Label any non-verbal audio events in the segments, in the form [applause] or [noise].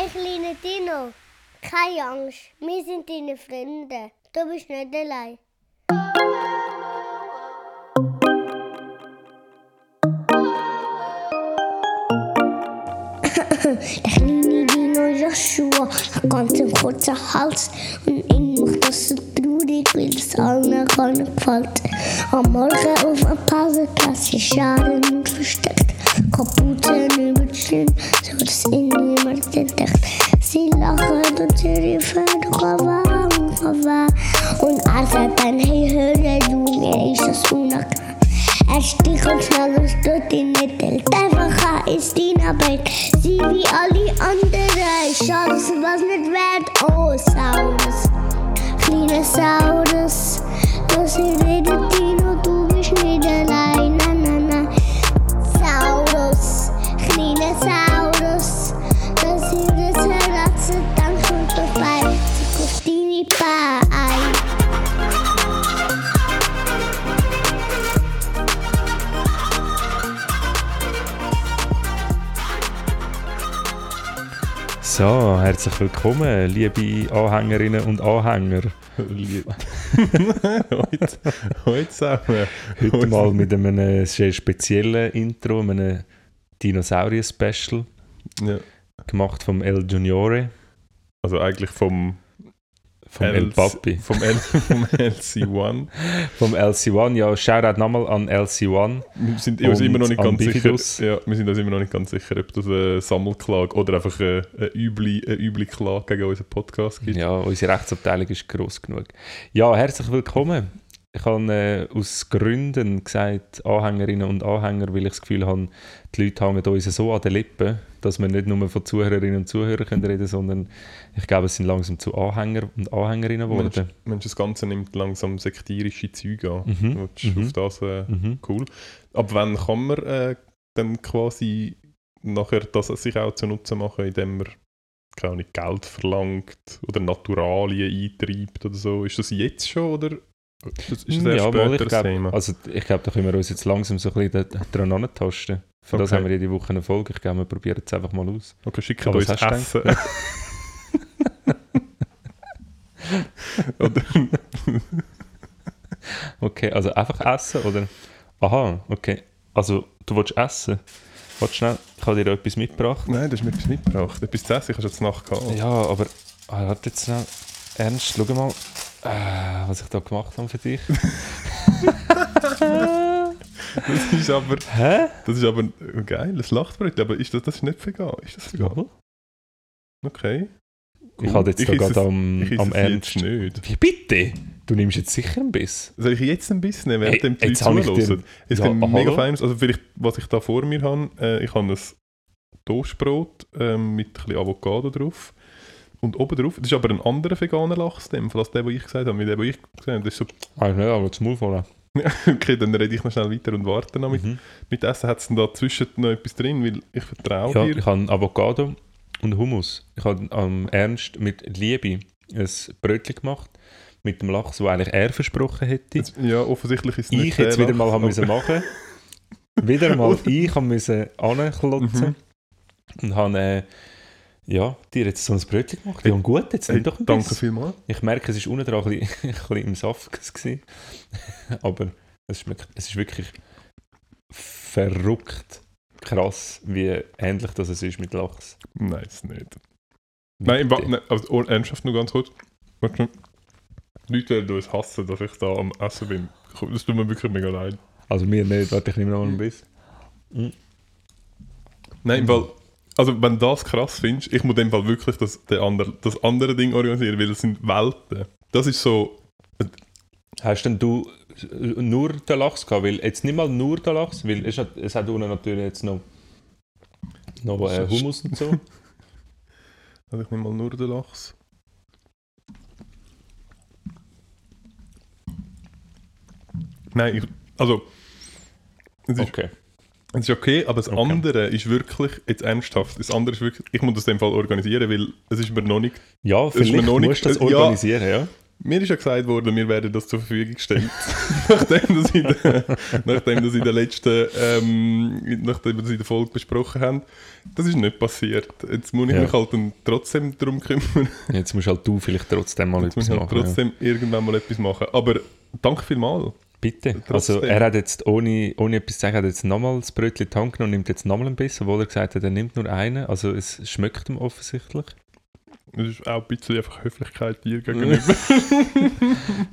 Hey, kleiner Dino, keine Angst, wir sind deine Freunde. Du bist nicht allein. Der kleine Dino Joshua hat ganz einen kurzen Hals und ihn macht das so traurig, weil es allen gar nicht gefällt. Am Morgen auf dem Pausenplatz ist Scharen und versteckt. Die Stirn, so dass ihn niemand entdeckt. Sie lachen und sie rufen, Rava, Rava. Und er sagt dann, du, mir ist das unangenehm. Er stichelt schnell und stört hält einfach an, ist in Arbeit. Sie wie alle anderen, schade, was nicht wert. Oh, Saurus, kleiner Saurus, das redet Dino, du bist nicht So, herzlich willkommen, liebe Anhängerinnen und Anhänger. [laughs] Heute, heute zusammen. Heute mal mit einem sehr speziellen Intro, einem Dinosaurier-Special, Ja. gemacht vom El Juniore, Also eigentlich vom, vom El LC Papi, Vom, L, [laughs] vom LC1. vom LC1. Ja, Shoutout nochmal an LC1. Wir sind uns immer noch nicht ganz sicher. Ja, wir sind uns immer noch nicht ganz sicher, ob das eine Sammelklage oder einfach eine, eine, üble, eine üble Klage gegen unseren Podcast gibt. Ja, unsere Rechtsabteilung ist gross genug. Ja, herzlich willkommen. Ich habe äh, aus Gründen gesagt, Anhängerinnen und Anhänger, weil ich das Gefühl habe, die Leute hängen uns so an den Lippen, dass wir nicht nur von Zuhörerinnen und Zuhörern können reden sondern ich glaube, es sind langsam zu Anhänger und Anhängerinnen geworden. Mensch, das Ganze nimmt langsam sektierische Züge an. Mhm, willst mhm. Auf das äh, Mhm. cool. Ab wann kann man äh, dann quasi nachher das sich auch zunutze machen, indem man keine Ahnung, Geld verlangt oder Naturalien eintreibt oder so? Ist das jetzt schon oder das, ist das erst ja, mal, später ich das glaube, Thema? also, ich glaube, da können wir uns jetzt langsam so ein bisschen dran antasten. Für das Okay. haben wir jede Woche eine Folge. Ich glaube, wir probieren es einfach mal aus. Okay, schickt Aber uns Essen. [laughs] Okay, also einfach essen oder? Aha, okay. Also du willst essen? Warte schnell, ich habe dir etwas mitgebracht. nein, du hast mir etwas mitgebracht. Etwas zu essen, ich habe schon zur Nacht gehabt. Ja, aber ah, warte jetzt schnell. Ernst, schau mal, äh, was ich da gemacht habe für dich. Das ist aber, Hä? das ist aber ein geiles Lachbrötchen, aber ist das, das ist nicht vegan? Ist das vegan? Okay. Ich Cool. habe jetzt da esse gerade es- am, ich am Ernst. jetzt nicht. Wie bitte? Du nimmst jetzt sicher einen Biss. Soll ich jetzt ein bisschen nehmen, während Hey, die Leute ich zuhören? Es Ja, gibt mega feines, also vielleicht, was ich da vor mir habe, äh, ich habe ein Toastbrot ähm, mit ein bisschen Avocado drauf. Und oben drauf, das ist aber ein anderer veganer Lachs, dem, als der, den ich gesagt habe. Mit dem, den ich gesagt habe, das ist so, Ah, nicht, aber das Maul [laughs] okay, dann rede ich noch schnell weiter und warte noch mit, Mhm. mit Essen. Hat es denn da zwischen noch etwas drin? Weil ich vertraue Ja, dir. ich habe Avocado und Hummus. Ich habe am Ernst mit Liebe ein Brötchen gemacht. Mit dem Lachs, den eigentlich er versprochen hätte. Jetzt, ja, offensichtlich ist es nicht ich jetzt der wieder mal Lachs, haben müssen machen. wieder mal [laughs] ich haben müssen anklotzen Mhm. und habe äh, ja, dir jetzt so ein Brötchen gemacht. Ja, und gut, jetzt nimm doch ein danke vielmals. Ich merke, es ist unten dran ein bisschen, [laughs] ein bisschen im Saft gewesen. [laughs] aber es schmeckt, es ist wirklich verrückt krass, wie ähnlich das es ist mit Lachs. Nein, ist nicht. Nein, im nein also, oh, ernsthaft nur ganz kurz. Die Leute werden uns hassen, dass ich da am Essen bin. Das tut mir wirklich mega leid. Also mir nicht, warte, ich nehme noch einen Biss. Nein, Fall, also wenn du das krass findest, ich muss dem Fall wirklich das, der andere, das andere Ding organisieren, weil es sind Welten. Das ist so, Hast denn du äh, nur den Lachs gehabt? Weil jetzt nicht mal nur den Lachs, weil es hat, es hat unten natürlich jetzt noch, noch äh, Hummus und so. [laughs] also ich nehme mal nur den Lachs. Nein, ich, also Okay. Es ist okay, aber das Okay. andere ist wirklich, jetzt ernsthaft, das andere ist wirklich, ich muss das in dem Fall organisieren, weil es ist mir noch nicht Ja, ist mir vielleicht noch nicht- musst du das äh, ja. organisieren, ja. Mir ist ja gesagt worden, wir werden das zur Verfügung gestellt. [laughs] nachdem, das in der, nachdem das in der letzten, ähm, nachdem wir das in der Folge besprochen haben. Das ist nicht passiert. Jetzt muss ich Ja. mich halt dann trotzdem darum kümmern. [laughs] Jetzt musst halt du vielleicht trotzdem mal Jetzt muss etwas halt machen. ja. trotzdem irgendwann mal etwas machen. Aber danke vielmals. Bitte. Trotzdem. Also er hat jetzt ohne, ohne etwas zu sagen, hat jetzt nochmal das Brötchen in die Hand genommen und nimmt jetzt nochmal ein Biss, obwohl er gesagt hat, er nimmt nur einen. Also es schmeckt ihm offensichtlich. Das ist auch ein bisschen einfach Höflichkeit dir [laughs] gegenüber.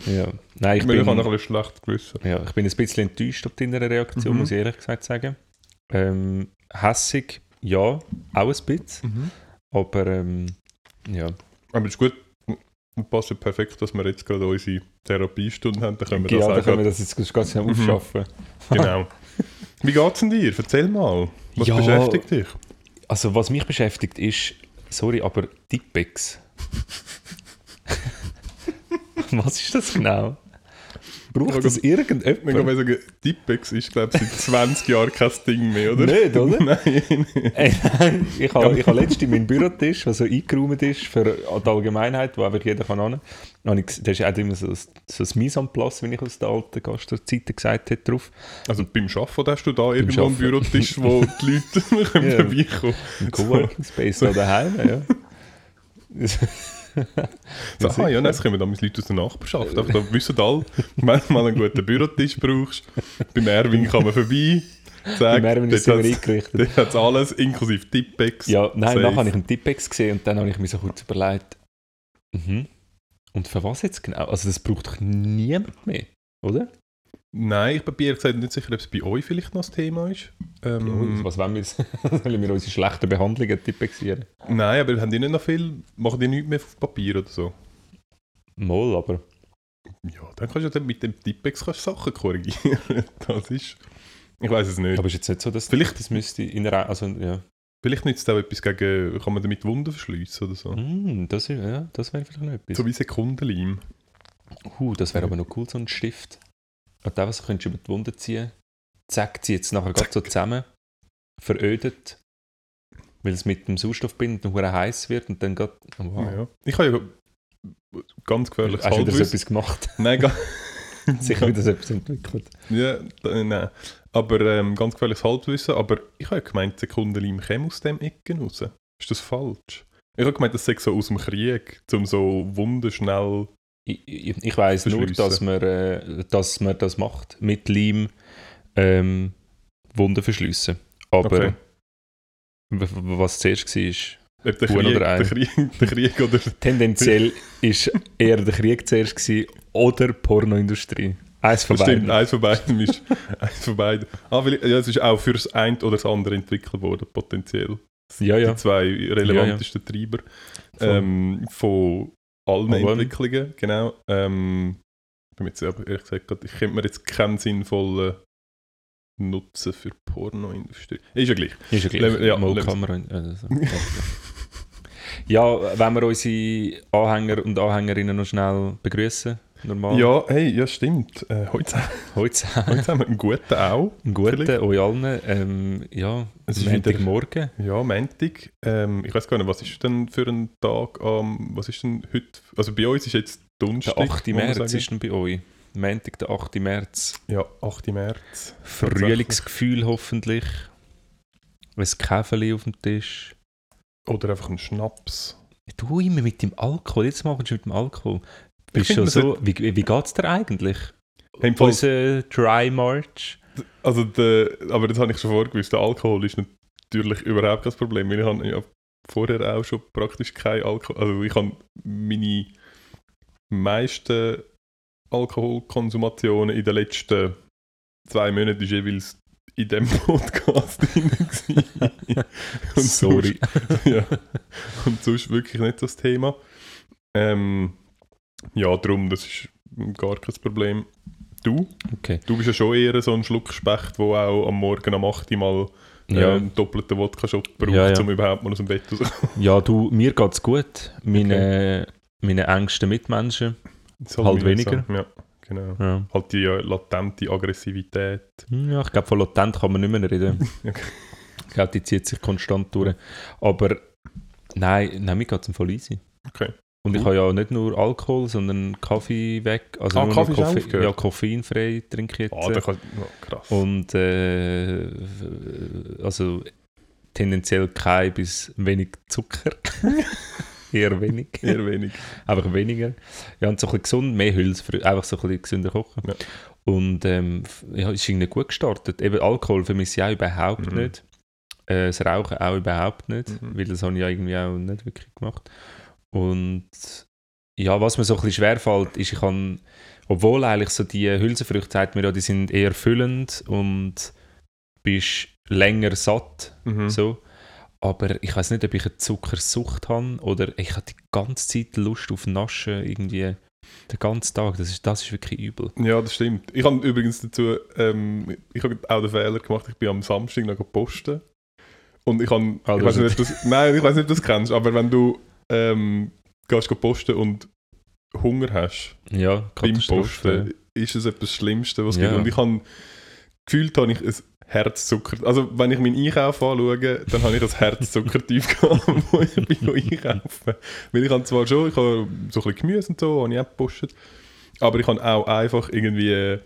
Ja. Nein, ich Ich, bin, ich habe ein bisschen schlecht gewissen. ja, ich bin ein bisschen enttäuscht auf deine Reaktion, Mhm. muss ich ehrlich gesagt sagen. Ähm, hässig, ja, auch ein bisschen. Aber ähm, ja, Aber es ist gut, passt ja perfekt, dass wir jetzt gerade unsere Therapiestunde haben. Dann können wir ja das dann können wir das jetzt ganz schnell Mhm. aufschaffen. [laughs] Genau. Wie geht's denn dir? Erzähl mal. Was Ja. beschäftigt dich? Also was mich beschäftigt ist, sorry, aber Tippex. [laughs] was ist das genau? Braucht das Ich kann irgendjemand? mal sagen, Tipex ist, glaube ich, seit [laughs] 20 Jahren kein Ding mehr, oder? Nicht, oder? [laughs] [laughs] Nein. Ey, nein, ich habe ich ha letztens meinen Bürotisch, der so eingeräumt ist für die Allgemeinheit, wo einfach jeder kann hin. habe ich ges- Da ist auch immer so, ein- so ein Mise en place, wie ich aus der alten Gastrozeiten gesagt habe, drauf. Also beim Arbeiten hast du da irgendwo einen. Bürotisch, wo die Leute können Ja. vorbeikommen Ein Coworking Space da daheim, ja. [laughs] So, ah, ja, nein, das kommen damals Leute aus der Nachbarschaft. Einfach, da wissen alle, [laughs] wenn du mal einen guten Bürotisch brauchst, beim Erwin kann man vorbei. Zack, Beim Erwin ist immer eingerichtet. Hat es alles, inklusive Tippex. Ja, nein, Safe. nachher habe ich einen Tippex gesehen und dann habe ich mir so kurz überlegt, mhm. und für was jetzt genau? Also das braucht doch niemand mehr, oder? Nein, ich bin ehrlich gesagt nicht sicher, ob es bei euch vielleicht noch das Thema ist. Ähm, Was wollen wir? Sollen [laughs] wir unsere schlechten Behandlungen tippexieren? nein, aber haben die nicht noch viel, machen die nichts mehr auf Papier oder so? Mal, aber Ja, dann kannst du dann mit dem Tippex kannst Sachen korrigieren. [laughs] Das ist... Ich weiß es nicht. aber ist jetzt nicht so, dass Vielleicht- das müsste in einer, also ja, Vielleicht nützt es auch etwas gegen... Kann man damit Wunden verschliessen oder so? Hm, das, ist- ja, das wäre vielleicht noch etwas. So wie Sekundenleim. Uh, das wäre aber noch cool, so ein Stift. Und da was könntest du über die Wunde ziehen. Zack, zieht es nachher gerade so zusammen. Verödet. Weil es mit dem Sauerstoff bindet und heiß wird und dann geht. Oh, wow. Ja. Ich habe ja ganz gefährliches Hast du wieder so etwas gemacht? [laughs] Nein, ga [laughs] Sicher wieder so etwas entwickelt. ja, nein. Aber ähm, ganz gefährliches Halbwissen. Aber ich habe ja gemeint, Sekundenleim käme aus dem Ecken raus. Ist das falsch? Ich habe gemeint, das sei so aus dem Krieg, um so Wunden schnell... Ich, ich, weiß nur, dass man, äh, dass man das macht. Mit Leim ähm, Wunden verschliessen. Aber Okay. was zuerst war, ist. Ob der Huhn Krieg, oder Ei? der, Krieg, der Krieg oder... [laughs] Tendenziell ist eher der Krieg zuerst gewesen, oder die Pornoindustrie. Eins von Das stimmt, beiden. eins von beiden ist... [laughs] eins von beiden. Ah, weil, ja, es ist auch für das eine oder das andere entwickelt worden, potenziell. Ja, ja. Die zwei relevantesten Treiber Voll. ähm, von allen Allem. Entwicklungen, genau. Ähm, jetzt aber ehrlich gesagt, ich könnte mir jetzt keinen sinnvollen Nutzen für die Pornoindustrie. Ist ja gleich. Ist ja gleich. Lem- ja, Mal Kamera. Also, ja, wenn wir unsere Anhänger und Anhängerinnen noch schnell begrüßen, normal. Ja, hey, ja stimmt. Äh, heute, Heute heute haben wir einen guten auch. einen guten euch allen. Ähm, ja, Es ist Montagmorgen. Ja, Montag. Ähm, ich weiß gar nicht, was ist denn für ein Tag am... was ist denn heute... Also bei uns ist jetzt Donnerstag. Der 8. muss man März ist dann bei euch. Montag, der 8. März. Ja, 8. März. Frühlingsgefühl hoffentlich. Ein Käferli auf dem Tisch. Oder einfach ein Schnaps. Du immer mit dem Alkohol. Jetzt machen wir mit dem Alkohol. Bist schon so, wie, wie geht es dir eigentlich? Hey, Unser Dry March. Also, der, aber das habe ich schon vorgewusst. Der Alkohol ist natürlich überhaupt kein Problem. weil Ich habe ja vorher auch schon praktisch kein Alkohol. Also, ich habe meine meisten Alkoholkonsumationen in den letzten zwei Monaten ist jeweils in dem [laughs] Podcast drin. Und Sorry. Sonst, ja. Und sonst wirklich nicht das Thema. Ähm, ja, darum, das ist gar kein Problem. Du? Okay. Du bist ja schon eher so ein Schluckspecht, der auch am Morgen am 8. Uhr mal äh, Ja. einen doppelten Wodka-Shot braucht, Ja, ja. um überhaupt mal aus dem Bett rauszukommen. [laughs] ja, du, mir geht es gut. Meine, meine engsten Mitmenschen. Soll Halt weniger. sagen. Ja, genau. Ja. Halt die äh, latente Aggressivität. Ja, ich glaube, von latent kann man nicht mehr reden. [laughs] Okay. Ich glaube, die zieht sich konstant durch. Aber nein, nein mir geht es voll easy. Okay. Und ich Cool. habe ja nicht nur Alkohol, sondern Kaffee weg. Also Ah, nur Kaffee noch ist auch Koffe aufgehört? ja, koffeinfrei trinke ich jetzt. Ah, kann, oh, krass. Und äh, also tendenziell kein bis wenig Zucker. [laughs] Eher wenig. Eher wenig. Einfach weniger. Ja, und so ein bisschen gesund, mehr Hülse, einfach so ein bisschen gesünder kochen. Ja. Und ähm, ja, ist irgendwie gut gestartet. Eben Alkohol vermisse ich auch überhaupt Mhm. nicht. Äh, das Rauchen auch überhaupt nicht, Mhm. weil das habe ich ja irgendwie auch nicht wirklich gemacht. Und ja, was mir so ein bisschen schwerfällt, ist, ich kann, obwohl eigentlich so die Hülsenfrüchte, sagt mir ja, die sind eher füllend und bist länger satt, Mhm. so. Aber ich weiß nicht, ob ich eine Zuckersucht habe oder ich habe die ganze Zeit Lust auf Naschen, irgendwie den ganzen Tag. Das ist, das ist wirklich übel. Ja, das stimmt. Ich habe übrigens dazu, ähm, ich habe auch den Fehler gemacht, ich bin am Samstag noch posten. Und ich habe, Ah, ich du weiß hast- nicht, ob du das, nein, ich weiß nicht, ob du das kennst, aber wenn du ähm, gehst go posten und Hunger hast Ja, beim. Posten, ist es etwas Schlimmste, was es Ja. gibt. Und ich habe gefühlt, habe ich ein Herzzucker, also wenn ich meinen Einkauf anschaue, dann habe ich ein Herzzuckertief [laughs] gehabt, wo ich bin einkaufen. Weil ich habe zwar schon, ich habe so ein bisschen Gemüse und so, habe ich auch gepostet, aber ich habe auch einfach irgendwie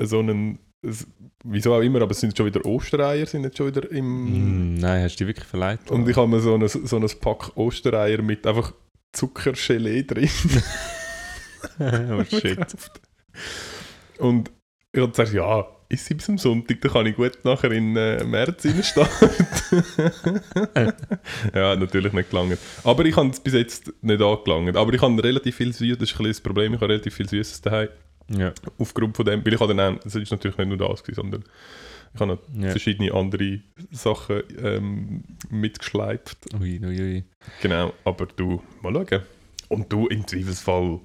so einen, es- wieso auch immer, aber es sind schon wieder Ostereier, sind jetzt schon wieder im... Mm, nein, hast du dich wirklich verleiht? Und ich habe mir so ein, so ein Pack Ostereier mit einfach Zuckergelee drin [laughs] oh shit. gekauft. Und ich habe gesagt, ja, ist sie bis am Sonntag, dann kann ich gut nachher in äh, März reinstarten. [laughs] ja, natürlich nicht gelangt. Aber ich habe es bis jetzt nicht angelangt. Aber ich habe relativ viel Süßes, das ist ein bisschen das Problem, ich habe relativ viel Süßes daheim. Ja, Aufgrund von dem, weil ich habe dann es ist natürlich nicht nur das gewesen, sondern ich habe noch ja. verschiedene andere Sachen ähm, mitgeschleift. Ui, ui, ui. Genau, aber du, mal schauen. Und du im Zweifelsfall,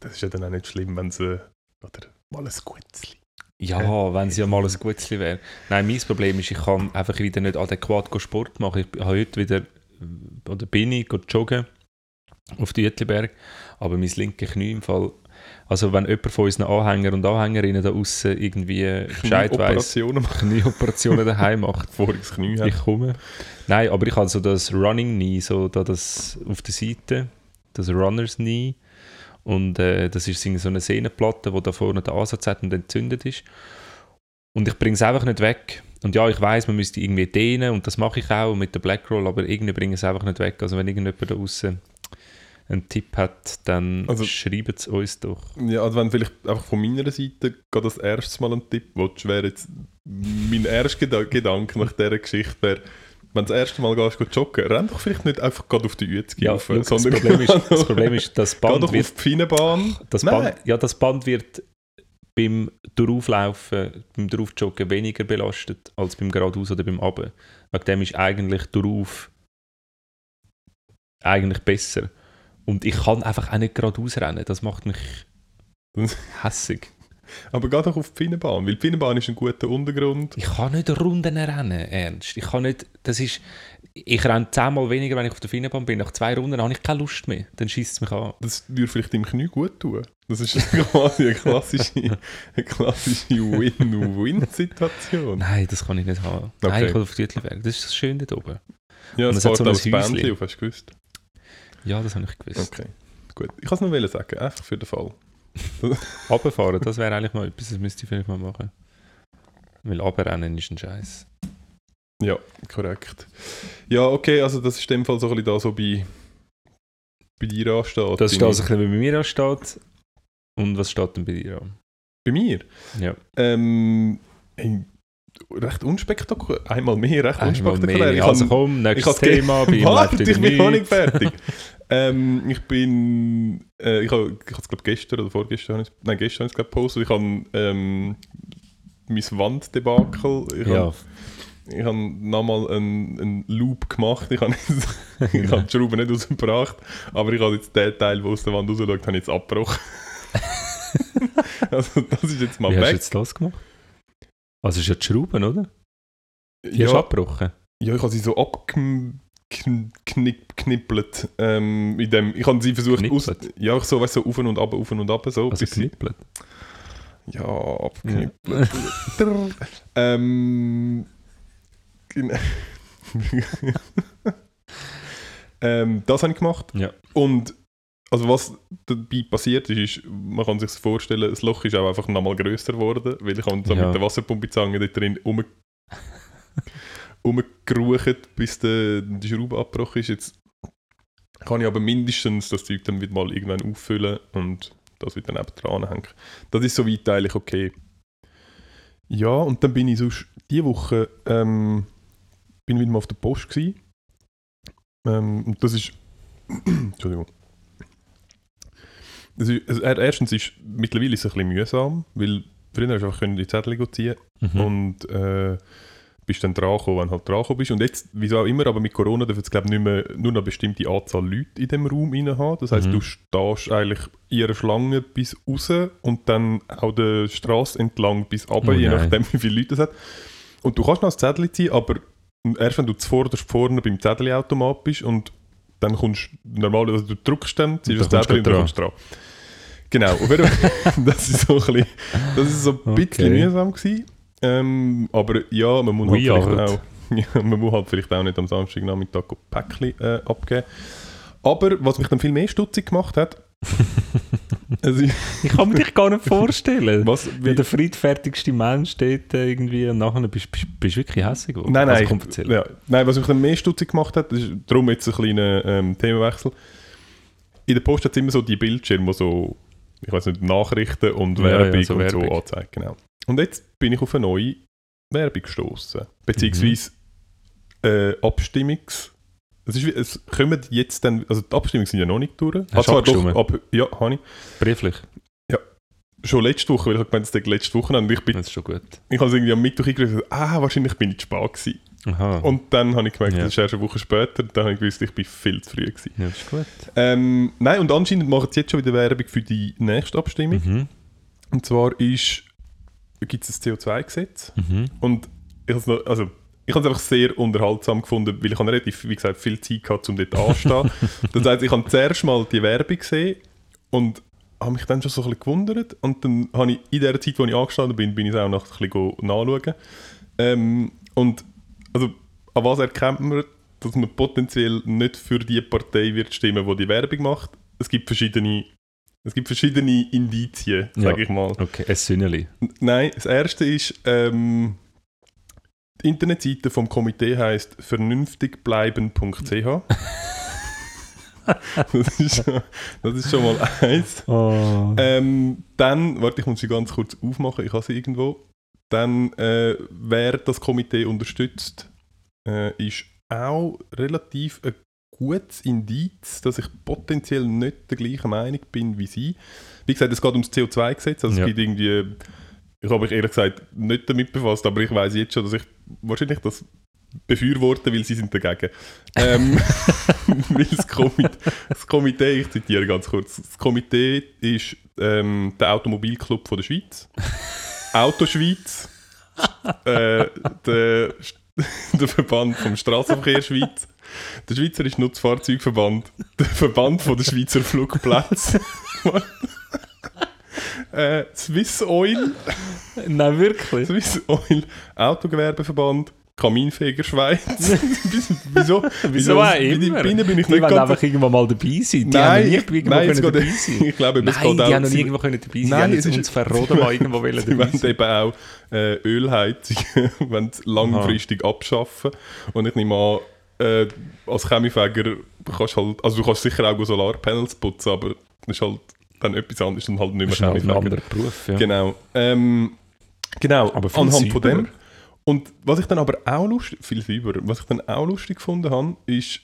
das ist ja dann auch nicht schlimm, wenn sie, oder mal ein Gutzli. Ja, wenn es ja mal ein Gutzli wäre. Nein, mein Problem ist, ich kann einfach wieder nicht adäquat Sport machen. Ich habe heute wieder, äh, oder bin ich, joggen auf die Uetliberg, aber mein linke Knie im Fall, also wenn jemand von unseren Anhänger und Anhängerinnen da außen irgendwie Bescheid weiss, Operationen machen, Knieoperationen daheim macht, [laughs] voriges Knie ich komme. Nein, aber ich habe so das Running Knee, so da das auf der Seite, das Runners Knee. Und äh, das ist so eine Sehnenplatte, die da vorne den Ansatz hat und entzündet ist. Und ich bringe es einfach nicht weg. Und ja, ich weiß, man müsste irgendwie dehnen und das mache ich auch mit der Black Roll, aber irgendwie bringe ich es einfach nicht weg. Also wenn irgendjemand da außen einen Tipp hat, dann Also- schreibt es uns doch. Ja, also wenn vielleicht einfach von meiner Seite gerade das erste Mal ein Tipp willst, wäre jetzt mein erster Geda- Gedanke nach dieser Geschichte wäre, wenn du das erste Mal gehst, gehst joggen, renn doch vielleicht nicht einfach gerade auf die Uetzgi Ja, rauf, das, Problem ist, das Problem ist, das Band doch wird auf die Pfeinenbahn. Das Nein. Band, ja, das Band wird beim Drauflaufen, beim Draufjoggen weniger belastet als beim Geradeaus oder beim Aben. Wegen dem ist eigentlich Drauf eigentlich besser. Und ich kann einfach auch nicht geradeaus rennen. Das macht mich [laughs] hässig. Aber geh doch auf die Pfeinenbahn, weil die Pfeinenbahn ist ein guter Untergrund. Ich kann nicht Runden rennen, ernst. Ich kann nicht, das ist, ich renne zehnmal weniger, wenn ich auf der Finnenbahn bin. Nach zwei Runden habe ich keine Lust mehr. Dann schießt es mich an. Das würde vielleicht deinem Knie gut tun. Das ist [laughs] quasi eine klassische, eine klassische Win-Win-Situation. Nein, das kann ich nicht haben. Okay. Nein, ich will auf die Uetliberg. Das ist das Schöne dort oben. Ja, Und es hat so auch ein das Bändchen auf, hast du gewusst? Ja, das habe ich gewusst. Okay, gut. Ich kann es noch wollen sagen, einfach für den Fall. [laughs] Runterfahren, das wäre eigentlich mal etwas, das müsste ich vielleicht mal machen. Weil runterrennen ist ein Scheiß. Ja, korrekt. Ja, okay, also das ist in dem Fall so ein bisschen da so bei, bei dir ansteht. Das ist Deine- das, ein bisschen, wie bei mir ansteht. Und was steht denn bei dir an? Bei mir? Ja. Ähm, recht unspektakulär. Einmal mehr, recht Einmal unspektakulär. mehr. Ich Also hab- komm, ich nächstes ge- Thema. [laughs] Bei Warte, ich bin noch nicht fertig. [laughs] ähm, ich bin, äh, ich habe ich es glaube gestern oder vorgestern, nein gestern habe ich es gepostet, ich habe ähm, mein Wanddebakel, ich Ja, habe ich habe nochmal einen, einen Loop gemacht, ich habe, [laughs] ich habe die Schrauben nicht rausgebracht, aber ich habe jetzt den Teil, der aus der Wand rausschaut, habe ich jetzt abgebrochen. also das ist jetzt mal wie hast du weg. jetzt das gemacht? Also ist ja die Schrauben, oder? Die hast du Ja, abgebrochen. ja, ich habe sie so abgeknippelt. Ähm, in dem, ich habe sie versucht aus, Knippelt? ja, ich so, weißt, so auf und ab, auf und ab, so. Also sie- geknippelt. Ja, Ja. abgeknippelt. [laughs] ähm, gen- [laughs] [laughs] Ähm, das habe ich gemacht. Ja. Und also was dabei passiert ist, ist, man kann sich das vorstellen, das Loch ist auch einfach nochmal grösser geworden, weil ich habe so Ja. mit der Wasserpumpezange dort drin um [laughs] umgerucht, bis der, die Schraube abgebrochen ist. Jetzt kann ich aber mindestens das Zeug dann wieder mal irgendwann auffüllen und das wieder neben dran hängen. Das ist soweit eigentlich okay. Ja, und dann bin ich sonst diese Woche ähm, bin wieder mal auf der Post gewesen. Ähm, und das ist [clears throat] Entschuldigung. Das ist, also er- erstens ist mittlerweile ist es ein bisschen mühsam, weil früher hast du einfach die Zettel ziehen Mhm. und äh, bist dann dran gekommen, wenn du halt dran gekommen bist. Und jetzt, wieso auch immer, aber mit Corona dürfen es glaube ich nicht mehr nur eine bestimmte Anzahl Leute in dem Raum rein haben. Das heißt, Mhm. du stehst eigentlich in einer Schlange bis raus und dann auch der Straße entlang bis runter, Oh je nachdem wie viele Leute es hat. Und du kannst noch das Zettel ziehen, aber erst wenn du zuvorderst vorne beim Zettelautomat bist und dann kommst du normalerweise, also du drückst dann, ziehst dann Zettel und dann kommst du dran. Genau, [laughs] das ist so ein bisschen, das ist so ein bisschen Okay. mühsam gewesen. Ähm, aber ja, man muss, halt vielleicht auch, [laughs] ja, man muss halt vielleicht auch nicht am Samstagnachmittag ein Päckchen äh, abgeben. Aber was mich dann viel mehr stutzig gemacht hat, [laughs] also, Ich kann mir dich gar nicht [laughs] vorstellen. was, Wie der friedfertigste Mensch dort äh, irgendwie und nachher bist du wirklich hässlich geworden. Nein, nein, Also, ich, ja, nein, was mich dann mehr stutzig gemacht hat, ist darum jetzt ein kleiner ähm, Themenwechsel. In der Post hat es immer so die Bildschirme, die so, ich weiß nicht, Nachrichten und Ja, ja, Werbung so und Werbung. so anzeigen. Genau. Und jetzt bin ich auf eine neue Werbung gestoßen. Beziehungsweise Mhm. äh, Abstimmungs... Es, ist, es kommen jetzt dann, also die Abstimmungen sind ja noch nicht durch. Hast du doch, abgestimmt? ab, ja, habe ich. Brieflich. Schon letzte Woche, weil ich habe gemeint, es ist letzte Woche und ich bin, Das ist schon gut. ich habe es irgendwie am Mittwoch eingerufen, ah, wahrscheinlich bin ich zu spät gewesen. Aha. Und dann habe ich gemerkt, Ja. das ist erst eine Woche später, dann habe ich gewusst, ich bin viel zu früh gewesen. ja, das ist gut. Ähm, nein, und anscheinend machen sie jetzt schon wieder Werbung für die nächste Abstimmung. Mhm. Und zwar ist, gibt es ein CO2-Gesetz. Mhm. Und ich habe es noch, also, ich habe es einfach sehr unterhaltsam gefunden, weil ich habe relativ, wie gesagt, viel Zeit gehabt, um dort anzustehen. [laughs] das heisst, ich habe zuerst mal die Werbung gesehen und habe mich dann schon so ein bisschen gewundert. Und dann habe ich in der Zeit, wo ich angestanden bin, bin ich es auch noch ein bisschen nachschauen. Ähm, und also, an was erkennt man, dass man potenziell nicht für die Partei wird stimmen, die die Werbung macht? Es gibt verschiedene, es gibt verschiedene Indizien, Ja. sage ich mal. Okay, ein Sünneli. Nein, das erste ist, ähm, die Internetseite vom Komitee heißt vernünftigbleiben.ch. [laughs] das, ist schon, das ist schon mal eins. Oh. Ähm, dann, warte, ich muss sie ganz kurz aufmachen, ich habe sie irgendwo. Dann, äh, wer das Komitee unterstützt, äh, ist auch relativ ein gutes Indiz, dass ich potenziell nicht der gleichen Meinung bin wie sie. Wie gesagt, es geht ums CO2-Gesetz, also Ja. es gibt irgendwie, ich habe mich ehrlich gesagt nicht damit befasst, aber ich weiß jetzt schon, dass ich wahrscheinlich das befürworte, weil sie sind dagegen. Ähm, [laughs] [laughs] weil das Komitee, das Komitee, ich zitiere ganz kurz, das Komitee ist ähm, der Automobilclub von der Schweiz, Autoschweiz, äh, der, [laughs] der Verband vom Straßenverkehr Schweiz, der Schweizerische Nutzfahrzeugverband, der Verband von der Schweizer Flugplätze, äh, Swiss Oil, [laughs] Nein, wirklich? Swiss Oil, Autogewerbeverband, Kaminfeger Schweiz. [laughs] Wieso? Wieso auch immer? Bienen bin ich Die nicht wollen einfach irgendwann mal dabei sein. Die Nein, haben nie nein, können geht- dabei sein. [laughs] ich glaube, es Nein, geht die haben noch nie irgendwo können dabei sein. Nein, die haben uns verroden mal irgendwo wollen dabei wollen sein. eben auch äh, Ölheizungen wollen langfristig abschaffen. Und ich nehme an, äh, als Chemiefäger kannst du halt, also du kannst sicher auch Solarpanels putzen, aber das ist halt dann etwas anderes und halt nicht Das mehr ist halt ein Chemiefäger. anderer Beruf, ja. Genau. Ähm, genau, Aber anhand von dem. Und was ich dann aber auch lustig, viel sauberer, was ich dann auch lustig gefunden habe, ist,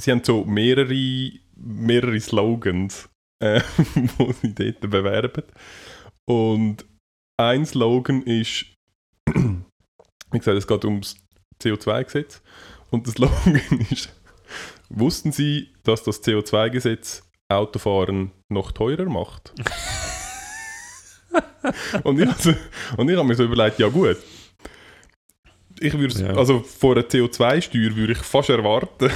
sie haben so mehrere, mehrere Slogans, äh, [laughs] wo sie dort bewerben. Und ein Slogan ist, [clears throat] wie gesagt, es geht ums CO2-Gesetz. Und der [laughs] Slogan ist, wussten Sie, dass das CO2-Gesetz Autofahren noch teurer macht? [laughs] und ich, also, und ich habe mir so überlegt, ja gut, ich würde, Ja. also vor einer CO2-Steuer würde ich fast erwarten,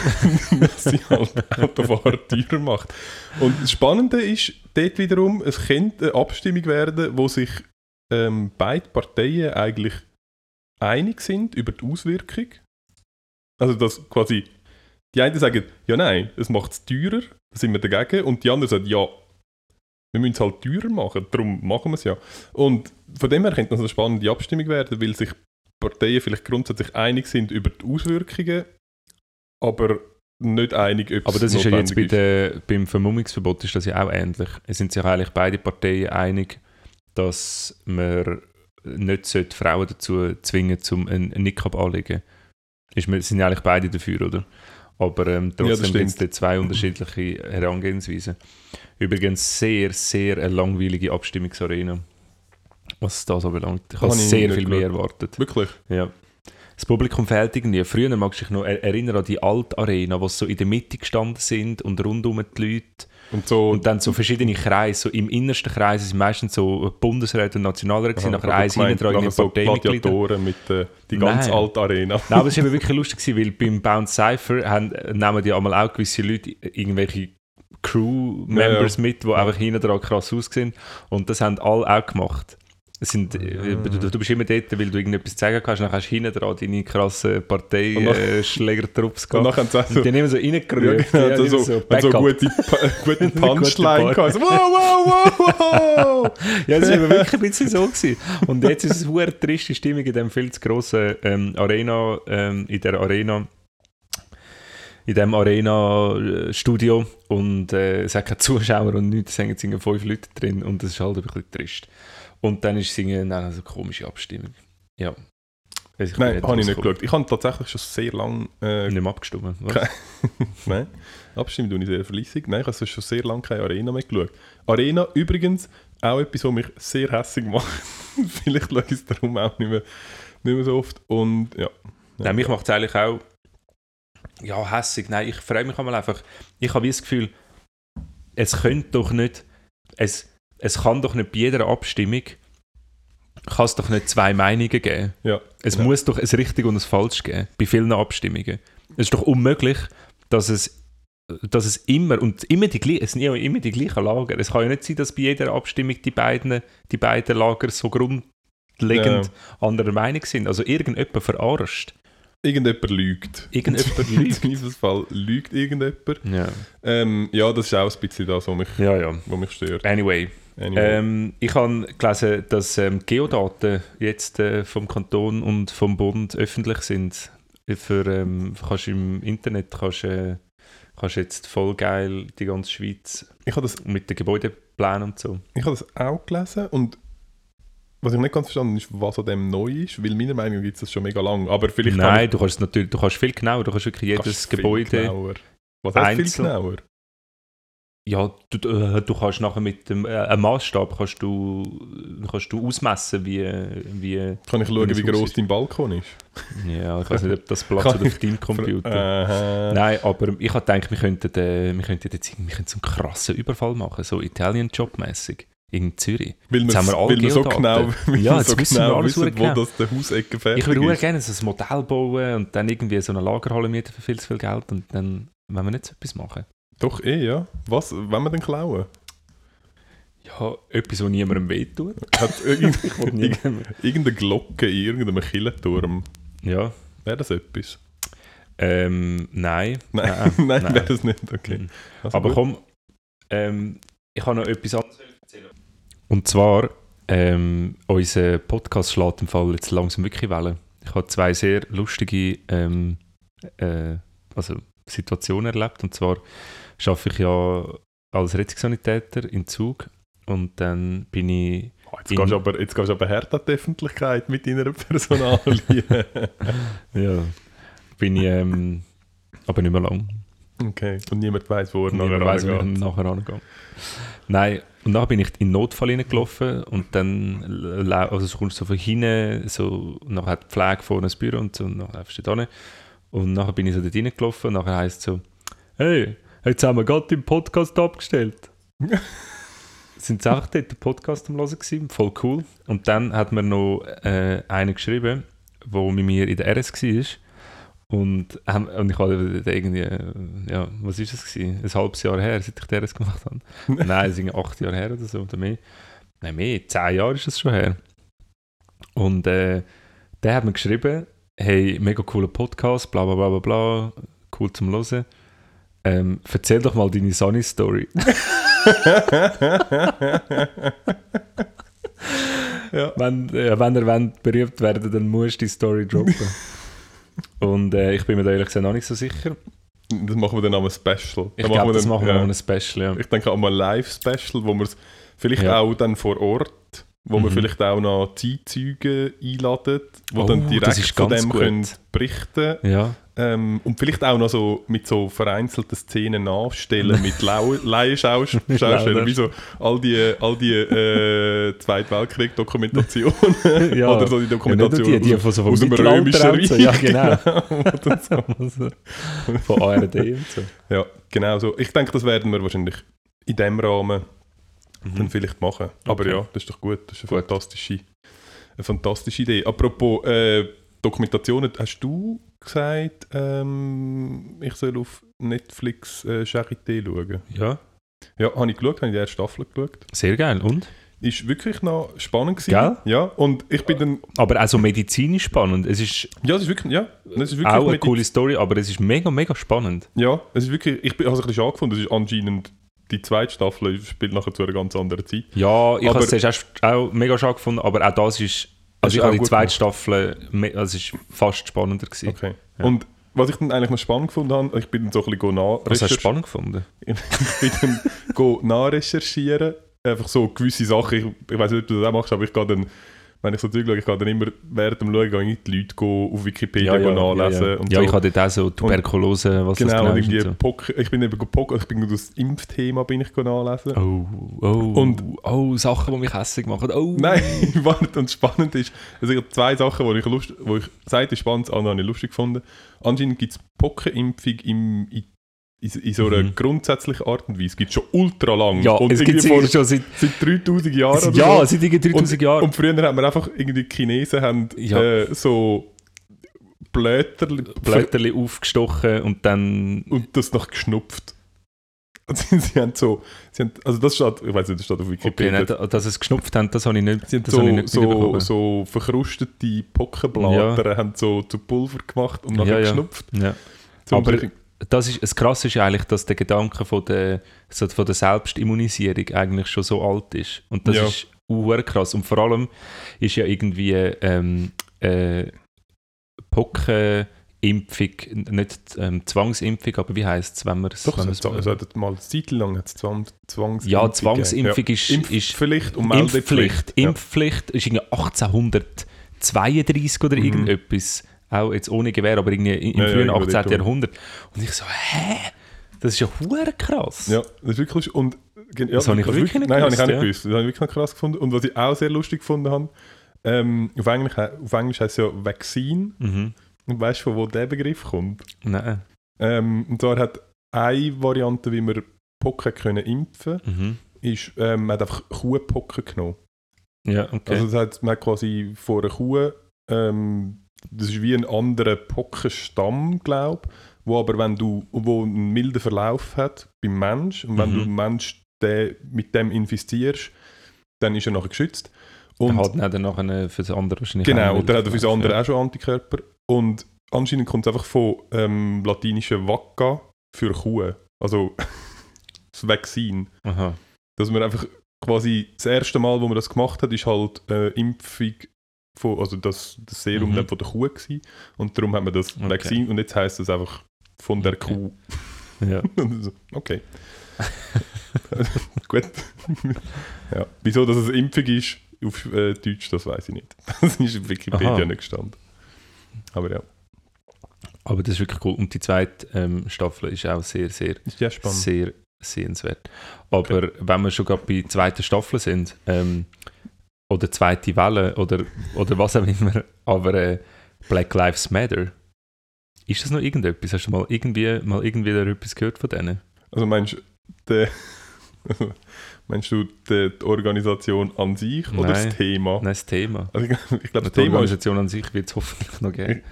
[laughs] dass sie halt Autofahrer teurer macht. Und das Spannende ist, dort wiederum, es könnte eine Abstimmung werden, wo sich ähm, beide Parteien eigentlich einig sind über die Auswirkung. Also dass quasi die einen sagen, ja nein, es macht es teurer, da sind wir dagegen. Und die anderen sagen, ja, wir müssen es halt teurer machen, darum machen wir es ja. Und von dem her könnte das eine spannende Abstimmung werden, weil sich Parteien vielleicht grundsätzlich einig sind über die Auswirkungen, aber nicht einig, ob Aber das ist ja jetzt bei der, beim Vermummungsverbot ist das ja auch ähnlich. Es sind sich eigentlich beide Parteien einig, dass man nicht sollte Frauen dazu zwingen zum einen einen Niqab anlegen. Ist, sind ja eigentlich beide dafür, oder? Aber ähm, trotzdem gibt es zwei unterschiedliche Herangehensweisen. Übrigens sehr, sehr eine langweilige Abstimmungsarena, was das anbelangt. Ich habe sehr viel mehr erwartet. Wirklich? Ja. Das Publikum fehlt irgendwie. Früher magst du dich noch er erinnern an die alte Arena, wo so in der Mitte gestanden sind und rundum die Leute. Und so, Und dann so verschiedene Kreise. So Im innersten Kreis sind meistens so Bundesräte und Nationalräte, gewesen, nachher eins hinten dran in so Parteimitglieder. Gladiatoren mit äh, die ganz Nein. alte Arena. Nein, aber es war wirklich lustig, gewesen, weil beim Bounce Cypher haben, nehmen die einmal auch gewisse Leute, irgendwelche Crew-Members mit, die einfach hinten dran krass aussehen. Und das haben alle auch gemacht. Sind, äh, du, du bist immer dort, weil du irgendetwas zu sagen kannst, dann hast du hinten dran deine krassen Und Parteischlägertrupps Und nachher haben sie auch Und so, die haben immer so ja, reingerührt. genau, ja, so, immer so, so Backup. gute, [laughs] gute Punchline gehabt. So, wow, wow, wow, wow. [laughs] Ja, das war wirklich ein [laughs] bisschen so. Gewesen. Und jetzt ist es eine triste Stimmung in dem viel zu grossen ähm, Arena, ähm, in der Arena, in dem Arena-Studio und äh, es hat keine Zuschauer und nichts, es hängen fünf Leute drin und das ist halt ein bisschen trist. Und dann ist es irgendwie also eine komische Abstimmung. Ja. Weiss Nein, habe ich nicht kommt. geschaut. Ich habe tatsächlich schon sehr lange... Äh, Nicht mehr abgestimmt. [laughs] Nein, abstimmen tue ich sehr verleissig. Nein, ich habe schon sehr lange keine Arena mehr geschaut. Arena übrigens auch etwas, was mich sehr hässlich macht. [laughs] Vielleicht schaue ich es darum auch nicht mehr, nicht mehr so oft. Und ja. Nein, mich macht es eigentlich auch ja, hässig. Nein, ich freue mich einmal einfach. Ich habe das Gefühl, es könnte doch nicht, es, es kann doch nicht bei jeder Abstimmung, kann es doch nicht zwei Meinungen geben. Ja, Es genau. muss doch ein richtig und ein falsch geben, bei vielen Abstimmungen. Es ist doch unmöglich, dass es, dass es immer, und immer die, es sind ja immer die gleichen Lager. Es kann ja nicht sein, dass bei jeder Abstimmung die beiden, die beiden Lager so grundlegend anderer Meinung sind. Also irgendjemand verarscht. Irgendjemand lügt. Irgendjemand [laughs] Im lügt. Zweifelsfall lügt irgendjemand. Ja. Ähm, ja, das ist auch ein bisschen das, was mich, ja, ja. was mich stört. Anyway, Anyway. ähm, ich habe gelesen, dass ähm, Geodaten jetzt äh, vom Kanton und vom Bund öffentlich sind. Für, ähm, kannst im Internet kannst, äh, kannst jetzt voll geil die ganze Schweiz ich das, mit den Gebäudeplänen und so. ich habe das auch gelesen und was ich nicht ganz verstanden habe, ist, was an dem neu ist, weil meiner Meinung nach gibt es das schon mega lang. Aber vielleicht Nein, du kannst natürlich, du kannst viel genauer, du kannst wirklich ich- jedes kannst viel Gebäude. Genauer. Was heißt viel genauer? Ja, du, äh, du kannst nachher mit dem äh, einem Maßstab kannst du, kannst du ausmessen, wie, wie Kann ich schauen, wie groß dein Balkon ist? ja, ich weiß nicht, ob das Platz hat auf deinem Computer. Nein, aber ich habe gedacht, wir könnten, äh, wir könnten jetzt wir könnten so einen krassen Überfall machen, so Italian-Job-mäßig in Zürich. Weil Jetzt haben wir alle weil wir so genau, [laughs] weil Ja, so wissen genau wissen, wo genau. das der Hausecke fertig Ich würde gerne so ein Modell bauen und dann irgendwie so eine Lagerhalle mieten für viel zu viel Geld und dann, wenn wir nicht so etwas machen. Doch, eh, ja. Was, wenn wir denn klauen? Ja, etwas, was niemandem wehtut. Hat [laughs] irgend, Ich will niemandem. irgendeine Glocke in irgendeinem Killenturm. Ja, Wäre das etwas? ähm, nein. [laughs] Nein, Nein, [laughs] nein, nein. wäre das nicht. Okay. Mhm. Also Aber gut. komm, ähm, ich habe noch etwas anderes erzählen. Und zwar, ähm, unser Podcast schlägt im Fall jetzt langsam wirklich Wellen. Ich habe zwei sehr lustige ähm, äh, also Situationen erlebt. Und zwar arbeite ich ja als Rettungssanitäter in Zug und dann bin ich Oh, jetzt, gehst du aber, jetzt gehst du aber hart an die Öffentlichkeit mit deiner Personalie. [laughs] ja, bin ich ähm, aber nicht mehr lang. okay. Und niemand weiß, wo er Niemand nachher weiss, wie ich nachher angehe. Nein, und dann bin ich in den Notfall hineingelaufen und dann also so kommst du so von hinten, so, und nachher hat die Pflege vorne das Büro und so, und dann läufst du da hin. Und nachher bin ich so dort reingelaufen und nachher heisst es so, hey, jetzt haben wir gerade den Podcast abgestellt. [laughs] Sind sie einfach dort den Podcast am Hören gewesen, voll cool. Und dann hat mir noch äh, einer geschrieben, der mit mir in der RS war. Und, ähm, und ich habe irgendwie, äh, ja, was ist das gewesen? Ein halbes Jahr her, seit ich die RS gemacht habe. [laughs] Nein, es sind acht Jahre her oder so, oder mehr. Nein, mehr, zehn Jahre ist das schon her. Und äh, der hat mir geschrieben, hey, mega cooler Podcast, bla bla bla bla bla, cool zum Hören. Ähm, erzähl doch mal deine Sunny-Story. [laughs] Ja. Wenn, äh, wenn ihr wollt, berühmt werden dann musst du die Story droppen. [laughs] Und äh, ich bin mir da ehrlich gesagt noch nicht so sicher. Das machen wir dann am Special. Ich glaube, das machen wir ja. ein Special, ja. Ich denke auch mal ein Live-Special, wo wir es vielleicht Ja. auch dann vor Ort, wo wir Mhm. vielleicht auch noch Zeitzeugen einladen, die Oh, dann direkt von dem gut. können berichten Ja, ähm, und vielleicht auch noch so mit so vereinzelten Szenen nachstellen, [laughs] mit Laienschaustellern, wie so all die, all die äh, Zweite Weltkrieg-Dokumentationen [laughs] ja. oder so die ja, Dokumentationen nur die, die von, so aus dem Römischen. Reich. Ja, genau. [laughs] Also, von ARD und so. Ja, genau so. Ich denke, das werden wir wahrscheinlich in dem Rahmen dann vielleicht machen. Aber Mhm. Okay. ja, das ist doch gut. Das ist eine, Gut. fantastische, eine fantastische Idee. Apropos äh, Dokumentationen, hast du gesagt, ähm, ich soll auf Netflix äh, Charité schauen? Ja, Ja, habe ich geschaut, habe ich die erste Staffel geschaut. sehr geil. Und? Ist wirklich noch spannend gewesen. Gell? Ja, und ich bin dann... Aber auch so medizinisch spannend. Es ist Ja, es ist wirklich... Ja, es ist wirklich auch eine coole Story, aber es ist mega, mega spannend. Ja, es ist wirklich... Ich habe es ein bisschen schade gefunden. Es ist anscheinend... Die zweite Staffel spielt nachher zu einer ganz anderen Zeit. Ja, ich habe es zuerst erst auch mega schade gefunden, aber auch das ist. Das Also ich habe die zweite. Staffel, me- also es ist fast spannender gewesen. Okay. Ja. Und was ich dann eigentlich noch spannend gefunden habe, ich bin dann so ein bisschen Was hast du spannend gefunden? [laughs] ich bin dann nachrecherchieren. Einfach so gewisse Sachen. Ich, ich weiß nicht, ob du das auch machst, aber ich gehe dann, wenn ich so Zeug schaue, ich gehe dann immer während dem Schauen gehe ich die Leute go auf Wikipedia go nachlesen. ja, ja. Und ja so. ich hatte dort auch so Tuberkulose, was genau, das genau irgendwie Und Pock, ich bin eben Pock, ich bin das Impfthema bin ich nachlesen. so. Oh, oh, Und- oh, Sachen, die mich hässlich machen. Oh. Nein, [laughs] warte, und spannend ist, es gibt zwei Sachen, wo ich, lust, wo ich seit spannend, andere habe ich lustig gefunden. Anscheinend gibt es Pockenimpfung im, in, in, in so einer Mhm. grundsätzlichen Art und Weise. Es gibt schon ultra lang. Ja, und es gibt sicher schon seit, seit 3000 Jahren ja, so. seit irgendwie 3000 Jahren. Und früher haben wir einfach, irgendwie die Chinesen haben Ja. äh, so Blätter Blätterli aufgestochen und dann. und das noch geschnupft. [laughs] Also, sie haben so, sie haben, also das steht, ich weiß nicht, das steht auf Okay, Wikipedia. nicht, dass sie es geschnupft haben, das habe ich nicht, Sie das habe ich so, nicht so, so verkrustete Pockenblätter haben so zu Pulver gemacht und nachher Ja, ja. geschnupft. Ja. Aber Beispiel- das, ist, das Krasse ist ja eigentlich, dass der Gedanke von der, so von der Selbstimmunisierung eigentlich schon so alt ist. Und das Ja. ist uhr krass. Und vor allem ist ja irgendwie ähm, äh, Pockenimpfung, nicht ähm, Zwangsimpfung, aber wie heisst es, wenn man es... Doch, es hat, mal eine Zeit lang hat's Zwang, Zwangsimpfung ja, Zwangsimpfung gegeben. ist, ja. ist Impfpflicht und Impfpflicht. Meldepflicht. Impfpflicht ist irgendwie 1832 oder Mhm. irgendetwas. Auch jetzt ohne Gewehr, aber irgendwie im Ja, ja, frühen irgendwo 18. dort Jahrhundert. Und ich so, hä? Das ist ja hure krass. Ja. ja, das ist wirklich und ja, Das habe ich wirklich nicht Nein, habe ich auch nicht gewusst, gewusst. Das habe ich wirklich noch krass gefunden. Und was ich auch sehr lustig gefunden habe, ähm, auf, Englisch, auf Englisch heißt es ja Vaccine. Mhm. Und weißt du, von wo der Begriff kommt? Nein. Ähm, und zwar hat eine Variante, wie man Pocken können impfen Mhm. ist, ähm, man hat einfach Kuhpocken genommen. Ja, okay. Also das heißt, man hat quasi vor einer Kuh, ähm, das ist wie ein anderer Pockenstamm, glaube ich, wo aber wenn du, wo einen milden Verlauf hat beim Mensch und wenn Mhm. du den Mensch den, mit dem infizierst, dann ist er nachher geschützt. und Und hat dann dann nachher für das andere wahrscheinlich genau, dann hat er für das andere ja. auch schon Antikörper. Und anscheinend kommt es einfach von ähm, latinischen Vacca für Kuh. Also [laughs] das Vaccin. Aha. dass man einfach quasi das erste Mal, wo man das gemacht hat, ist halt äh, Impfung von, also das, das Serum Mhm. von der Kuh gewesen. und darum haben wir das Okay. Vaccin und jetzt heißt es einfach von der Okay. Kuh. Ja. [laughs] Okay. [laughs] Gut. [laughs] ja. Wieso, dass es Impfung ist auf äh, Deutsch, das weiß ich nicht. Das ist in Wikipedia Aha. nicht gestanden. Aber ja, Aber das ist wirklich cool. Und die zweite ähm, Staffel ist auch sehr, sehr, ja sehr sehenswert. Aber wenn wir schon gerade bei zweiter Staffel sind, ähm, oder zweite Welle, oder, oder was auch immer, aber äh, Black Lives Matter, ist das noch irgendetwas? Hast du mal irgendwie, mal irgendwie etwas gehört von denen? Also meinst du, der, [laughs] meinst du die, die Organisation an sich oder Nein. das Thema? Nein, das Thema. Also ich, ich glaube, das Die Thema ist, Organisation an sich wird es hoffentlich noch geben.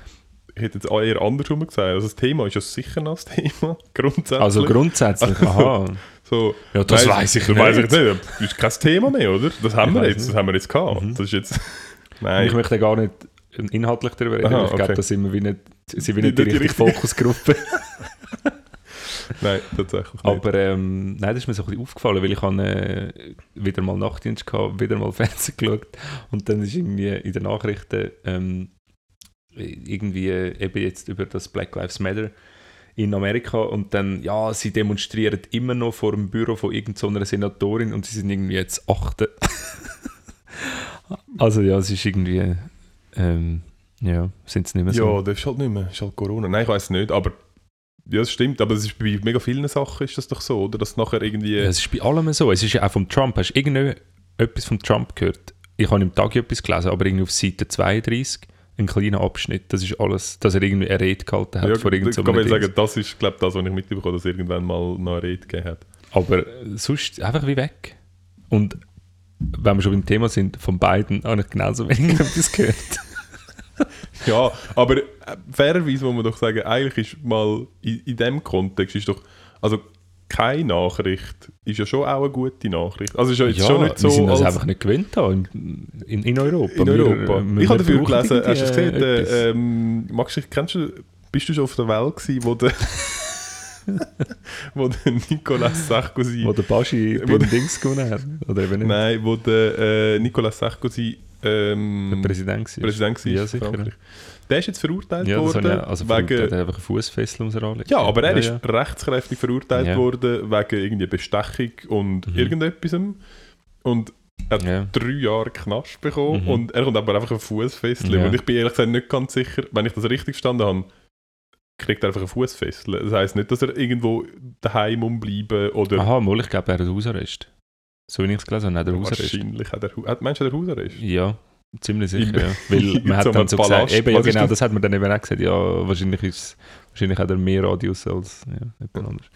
ich hätte jetzt eher andersrum gesagt. Also das Thema ist ja sicher noch das Thema, [laughs] grundsätzlich. Also grundsätzlich, aha. So, Ja, das weiß ich das nicht. weiss ich nicht. Das ist kein Thema mehr, oder? Das haben Ich wir jetzt, nicht. das haben wir jetzt gehabt. Mhm. Das ist jetzt... [laughs] Ich Nein, möchte gar nicht inhaltlich darüber reden. Aha, ich glaube, okay. da sind wir wie nicht, sind wir Die- nicht die, die richtige richtige- Fokusgruppe. [laughs] [laughs] Nein, tatsächlich nicht. Aber ähm, nein, das ist mir so ein bisschen aufgefallen, weil ich habe äh, wieder mal Nachtdienst gehabt, wieder mal Fernsehen geschaut und dann ist irgendwie in den Nachrichten ähm, irgendwie äh, eben jetzt über das Black Lives Matter in Amerika und dann, ja, sie demonstrieren immer noch vor dem Büro von irgendeiner Senatorin und sie sind irgendwie jetzt achte. [laughs] also ja, es ist irgendwie, ähm, ja, sind es nicht mehr so. Ja, das ist halt nicht mehr. Ist halt Corona. Nein, ich weiß nicht, aber ja, das stimmt. Aber es ist bei mega vielen Sachen ist das doch so, oder? Dass nachher irgendwie... Ja, es ist bei allem so. Es ist ja auch vom Trump. Hast du irgendetwas vom Trump gehört? Ich habe im Tag etwas gelesen, aber irgendwie auf Seite 32 ein kleiner Abschnitt. Das ist alles, dass er irgendwie eine Rede gehalten hat ja, vor ich irgendeinem kann mir sagen, das ist, glaube das, was ich mitbekommen habe, dass er irgendwann mal noch eine Rede gegeben hat. Aber äh, sonst einfach wie weg. Und wenn wir schon beim Thema sind, von beiden habe ich genauso wenig [laughs] etwas gehört. [laughs] Ja, aber äh, fairerweise muss man doch sagen, eigentlich ist mal in, in dem Kontext ist doch, also keine Nachricht ist ja schon auch eine gute Nachricht. Also ist ja jetzt schon nicht so, wir sind das einfach nicht gewöhnt da in, in, in Europa. in Wir, Europa. äh, wir ich habe dafür gelesen, hast du gesehen, äh, ähm, magst du, kennst du, bist du schon auf der Welt gewesen, wo der, [laughs] wo der Nicolas Sarkozy, wo der Baschi beim der- Dings gewonnen hat. Oder eben nicht. nein, wo der äh, Nicolas Sarkozy ähm, Der Präsident war. Präsident war Ja, sicher. Der ist jetzt verurteilt Ja, worden, auch- also wegen, der hat einfach Fußfessel ums Anlegen. ja, aber er ja, ist ja. rechtskräftig verurteilt Ja. worden wegen irgendwie Bestechung und Mhm. irgendetwas. Und er hat Ja. drei Jahre Knast bekommen Mhm. und er kommt aber einfach ein Fußfessel. Ja. Und ich bin ehrlich gesagt nicht ganz sicher, wenn ich das richtig verstanden habe, kriegt er einfach ein Fußfessel. Das heisst nicht, dass er irgendwo daheim umbleiben oder Aha, mal, ich glaube, er hat Hausarrest. So wie ich es gelesen habe, hat er Hausarrest. wahrscheinlich hat er, hat, meinst du, hat er Hausarrest? Ja, ziemlich sicher, [laughs] ja. Weil man hat dann so gesagt, eben, ja genau, das? hat man dann eben auch gesagt, ja, wahrscheinlich, ist, wahrscheinlich hat er mehr Radius als ja, jemand anderes.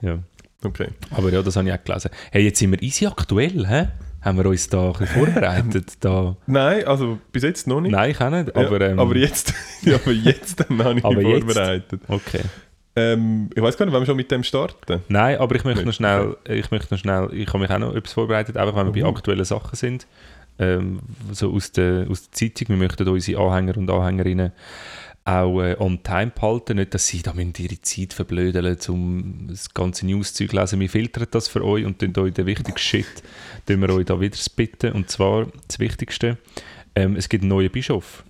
Ja. Okay. Aber ja, das habe ich auch gelesen. Hey, jetzt sind wir easy aktuell, hä? Haben wir uns da ein bisschen vorbereitet? Da? Nein, also bis jetzt noch nicht. Nein, ich auch nicht, Ja, aber... Ähm, aber jetzt, [laughs] ja, aber jetzt dann habe ich mich jetzt? vorbereitet. Okay. Ähm, ich weiß gar nicht, wenn wir schon mit dem starten. Nein, aber ich möchte Nicht, noch schnell, ich möchte noch schnell, ich habe mich auch noch etwas vorbereitet, einfach wenn wir Uh. bei aktuellen Sachen sind, ähm, so aus der, aus der Zeitung, wir möchten unsere Anhänger und Anhängerinnen auch äh, on time behalten, nicht, dass sie da ihre Zeit verblödeln, um das ganze News-Zeug zu lesen. Wir filtern das für euch und tun euch den wichtigsten Shit, tun wir euch da wieder bitten. Und zwar das Wichtigste, ähm, es gibt einen neuen Bischof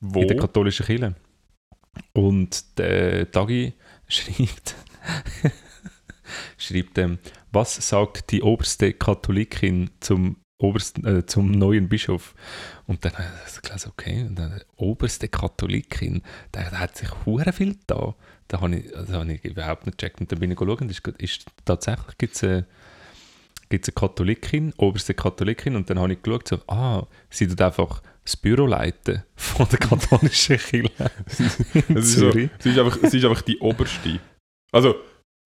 Wo? in der katholischen Kirche. Und der Tagi schreibt, [laughs] schreibt ähm, was sagt die oberste Katholikin zum, obersten, äh, zum neuen Bischof? Und dann habe ich gelesen, okay, und dann, oberste Katholikin, da, hat sich hure viel da. Da habe ich, also habe ich überhaupt nicht gecheckt. Und dann bin ich geschaut und ist, ist tatsächlich gibt es eine, gibt's eine Katholikin, oberste Katholikin, und dann habe ich geschaut, so, ah, sie tut einfach das Büro leiten von der katholischen Kirche [laughs] sie, ist einfach, sie ist einfach die oberste. Also,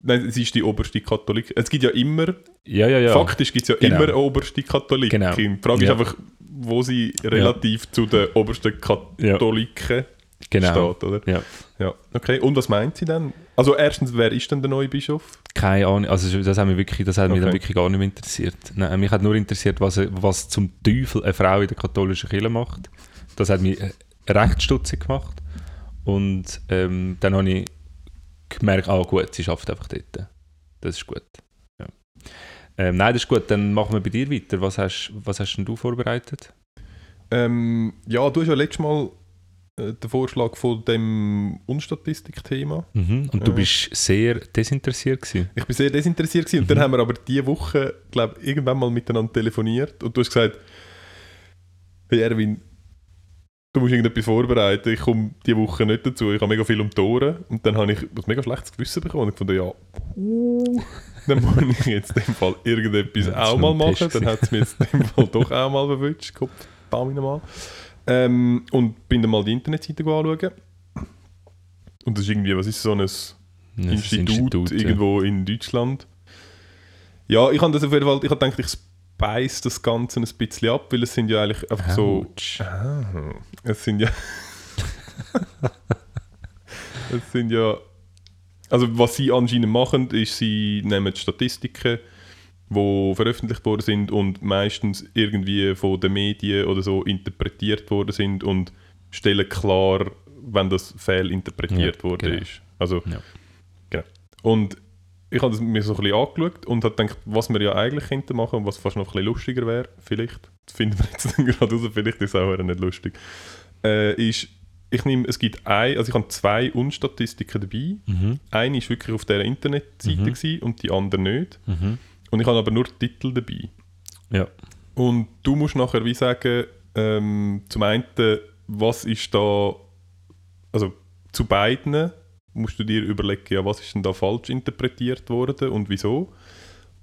nein, sie ist die oberste Katholik. Es gibt ja immer, Ja, ja, ja. faktisch gibt es ja Genau. immer eine oberste Katholikin. Genau. Die Frage Ja. ist einfach, wo sie relativ zu den obersten Katholiken genau. steht, oder? Ja. ja. Okay, und was meint sie dann? Also erstens, wer ist denn der neue Bischof? Keine Ahnung, also das hat mich, wirklich, das hat mich dann Okay. wirklich gar nicht mehr interessiert. Nein, mich hat nur interessiert, was, was zum Teufel eine Frau in der katholischen Kirche macht. Das hat mich äh, recht stutzig gemacht. Und ähm, dann habe ich gemerkt, ah gut, sie schafft einfach dort. Das ist gut. Ja. Ähm, nein, das ist gut, dann machen wir bei dir weiter. Was hast, was hast denn du vorbereitet? Ähm, ja, du hast ja letztes Mal äh, den Vorschlag von dem Unstatistik-Thema. Mhm. Und du bist sehr desinteressiert gewesen. Ich bin sehr desinteressiert gewesen. und Mhm. dann haben wir aber diese Woche, glaube irgendwann mal miteinander telefoniert und du hast gesagt, hey Erwin, du musst irgendetwas vorbereiten, ich komme diese Woche nicht dazu, ich habe mega viel um die Ohren. Und dann habe ich ein mega schlechtes Gewissen bekommen und ich fand, ja, uh, [laughs] dann muss ich jetzt in dem Fall irgendetwas Ja, auch mal machen. Dann hat es mir jetzt in dem Fall doch auch mal verwünscht, Kopf, verdammt mal. Ähm, und bin dann mal die Internetseite anschauen. Und das ist irgendwie, was ist so ein Das Institut, ja. irgendwo in Deutschland. Ja, ich habe das auf jeden Fall, ich habe gedacht, ich speise das Ganze ein bisschen ab, weil es sind ja eigentlich einfach so, ah, es sind ja, [laughs] es sind ja, also was sie anscheinend machen, ist, sie nehmen Statistiken, die veröffentlicht worden sind und meistens irgendwie von den Medien oder so interpretiert worden sind und stellen klar, wenn das fehlinterpretiert Ja, worden genau. ist. Also, Ja. genau. Und ich habe mir so ein bisschen angeschaut und habe gedacht, was wir ja eigentlich könnten machen und was fast noch ein bisschen lustiger wäre, vielleicht, das finden wir jetzt [laughs] gerade raus, vielleicht ist es auch nicht lustig, äh, ist, ich nehme, es gibt ein, also ich habe zwei Unstatistiken dabei. Mhm. Eine ist wirklich auf der Internetseite Mhm. gewesen und die andere nicht. Mhm. Und ich habe aber nur Titel dabei. Ja. Und du musst nachher wie sagen, ähm, zum einen, was ist da, also zu beiden musst du dir überlegen, ja, was ist denn da falsch interpretiert worden und wieso.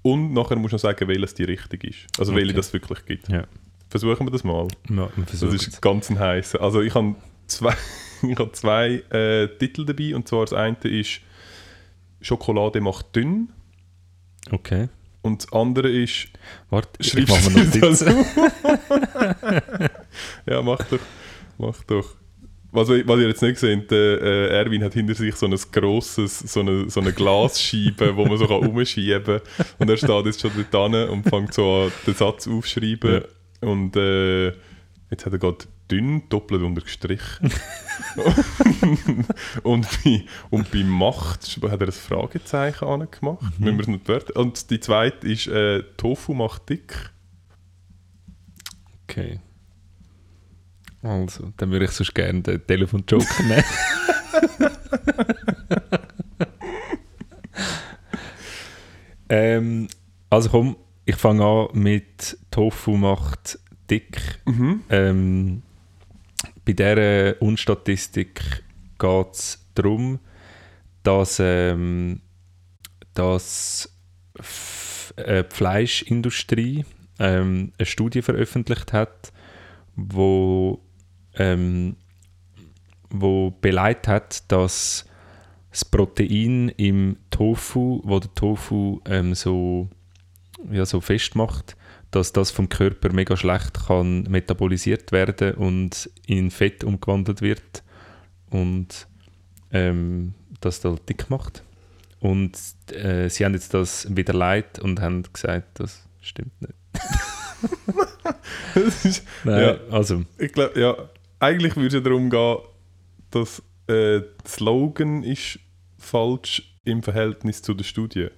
Und nachher musst du noch sagen, welches die richtig ist. Also welche Okay. das wirklich gibt. Ja. Versuchen wir das mal. Ja, wir Das ist ganz ein heißer. Also ich habe zwei, [laughs] ich habe zwei äh, Titel dabei und zwar das eine ist Schokolade macht dünn Okay. und das andere ist Warte, ich Schreibst mache mir das Notizen. [laughs] [laughs] ja mach doch, mach doch. Was, ihr- was ihr jetzt nicht seht, der äh, Erwin hat hinter sich so ein grosses, so eine, so eine Glasscheibe, wo man so kann umschieben kann. Und er steht jetzt schon dort hin und fängt so an, den Satz aufzuschreiben. Und äh, jetzt hat er gerade dünn doppelt untergestrichen. [laughs] und, bei, und bei Macht hat er ein Fragezeichen angemacht. Mhm. Müssen wir es nicht. Und die zweite ist äh, Tofu macht dick. Okay. Also, dann würde ich sonst gerne den Telefon-Joker [laughs] nehmen. ähm, also komm, ich fange an mit Tofu macht dick. Ähm, bei dieser Unstatistik geht es darum, dass, ähm, dass äh, die Fleischindustrie ähm, eine Studie veröffentlicht hat, wo, ähm, wo beleidigt hat, dass das Protein im Tofu, wo der Tofu ähm, so, ja, so festmacht, dass das vom Körper mega schlecht kann metabolisiert werden und in Fett umgewandelt wird und ähm, das da dick macht. Und äh, sie haben jetzt das wieder leid und haben gesagt, das stimmt nicht. [laughs] Nein, Ja. also Ich glaube, ja, eigentlich würde es ja darum gehen, dass äh, der Slogan ist falsch im Verhältnis zu der Studie.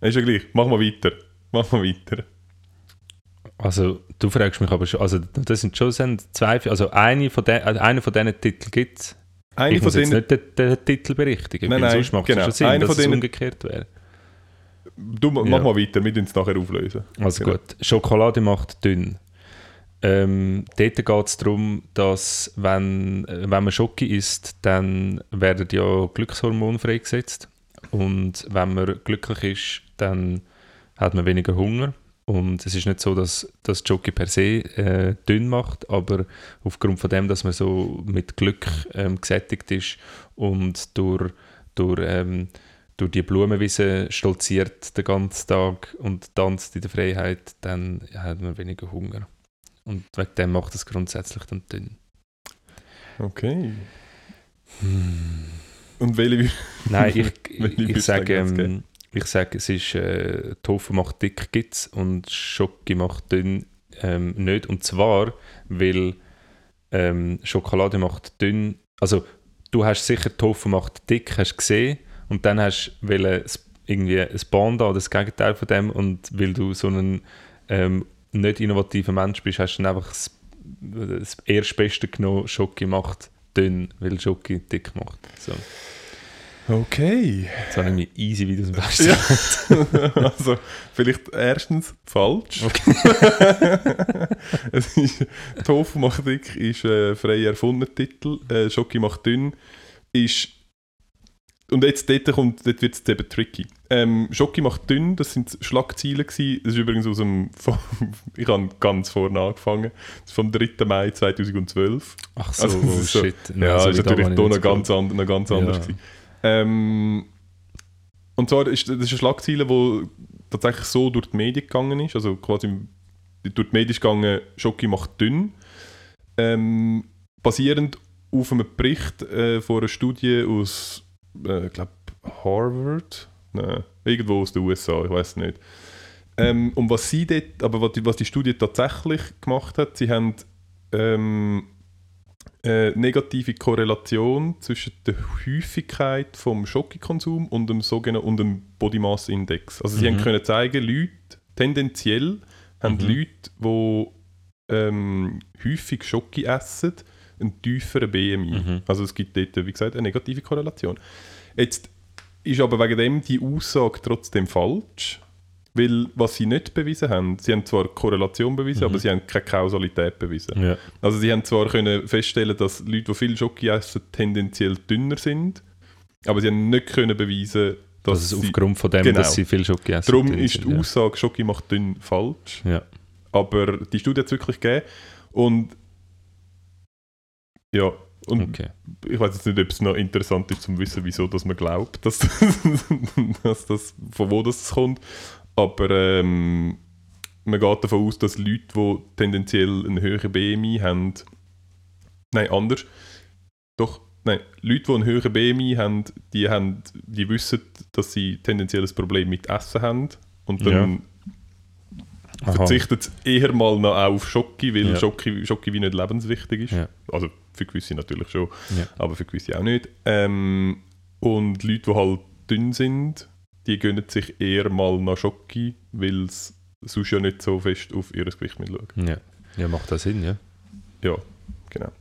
Ist ja gleich. Mach mal weiter. Mach mal weiter. Also, du fragst mich aber schon, also das sind schon zwei, also eine von, de, also eine von diesen Titeln gibt es. Eine Ich von muss jetzt denen, nicht den, den Titel berichtigen, Nein, nein, sonst macht genau. es schon Sinn, Eine dass von es denen- umgekehrt wäre. du mach Ja. mal weiter, wir tun es nachher auflösen. Also Genau. gut, Schokolade macht dünn. Ähm, dort geht es darum, dass wenn, äh, wenn man Schoki isst, dann werden ja Glückshormone freigesetzt. Und wenn man glücklich ist, dann hat man weniger Hunger. Und es ist nicht so, dass das Schoki per se äh, dünn macht, aber aufgrund von dem, dass man so mit Glück ähm, gesättigt ist und durch, durch, ähm, durch die Blumenwiese stolziert den ganzen Tag und tanzt in der Freiheit, dann hat man weniger Hunger. Und wegen dem macht es grundsätzlich dann dünn. Okay. Und welche Nein, ich, [laughs] ich ich, sage, ähm, ich sage, es ist äh, Tofu macht dick gibt's und Schoki macht dünn ähm, nicht. Und zwar, weil ähm, Schokolade macht dünn. Also du hast sicher Tofu macht dick, hast gesehen und dann hast du irgendwie ein Panda oder das Gegenteil von dem und weil du so ein ähm, nicht innovativer Mensch bist, hast du dann einfach das, das Erstbeste genommen, Schoki macht dünn, weil Schoki dick macht. So. Okay. Jetzt habe ich mir easy wieder zum Besten. Ja. [laughs] also, vielleicht erstens falsch. [laughs] es ist, Tofu macht dick ist ein frei erfundener Titel. Äh, Schoki macht dünn ist. Und jetzt dort, kommt, dort wird es eben tricky. Ähm, Schoki macht dünn, das sind Schlagziele gewesen. Das ist übrigens aus dem, [laughs] vom, ich habe ganz vorne angefangen, das ist vom 3. Mai 2012. Ach so, Also, das oh ist so- shit. Ja, Also, ist da natürlich hier noch ganz, and, noch ganz anders. Ja. gewesen. Ähm, und zwar ist das ist eine Schlagzeile, die tatsächlich so durch die Medien gegangen ist. Also quasi durch die Medien ist gegangen, Schoki macht dünn. Ähm, basierend auf einem Bericht äh, von einer Studie aus, äh, ich glaube, Harvard? Nein, irgendwo aus den USA, ich weiß nicht. Ähm, und was sie dort, aber was die, was die Studie tatsächlich gemacht hat, sie haben ähm, äh, negative Korrelation zwischen der Häufigkeit vom Schokokonsum und dem sogenannten und dem Body Mass Index. Also sie Mhm. haben können zeigen, Leute tendenziell haben Mhm. Leute, die ähm, häufig Schoki essen, einen tieferen BMI. Mhm. Also es gibt dort, wie gesagt, eine negative Korrelation. Jetzt ist aber wegen dem die Aussage trotzdem falsch, weil was sie nicht bewiesen haben, sie haben zwar Korrelation bewiesen, Mhm. aber sie haben keine Kausalität bewiesen. Ja. Also sie haben zwar können feststellen, dass Leute, die viel Schoki essen, tendenziell dünner sind, aber sie haben nicht können beweisen, dass Das ist sie, aufgrund von dem, genau. dass sie viel Schoki essen. darum ist die Aussage, Schoki macht dünn falsch. ja. ja. Aber die Studie hat es wirklich gegeben und ja, und Okay. ich weiß jetzt nicht, ob es noch interessant ist, zum wissen, wieso dass man glaubt, dass, [laughs] dass das, von wo das kommt. Aber ähm, man geht davon aus, dass Leute, die tendenziell einen höheren BMI haben, nein, anders, doch, nein, Leute, die einen höheren BMI haben, die, haben, die wissen, dass sie tendenziell ein Problem mit Essen haben und dann Aha. verzichtet es eher mal noch auf Schoki, weil Ja. Schoki, Schoki wie nicht lebenswichtig ist. Ja. Also für gewisse natürlich schon, Ja. aber für gewisse auch nicht. Ähm, und Leute, die halt dünn sind, die gönnen sich eher mal nach Schoki, weil sie sonst ja nicht so fest auf ihr Gewicht mit schauen. Ja. ja, macht das Sinn, ja. Ja, genau.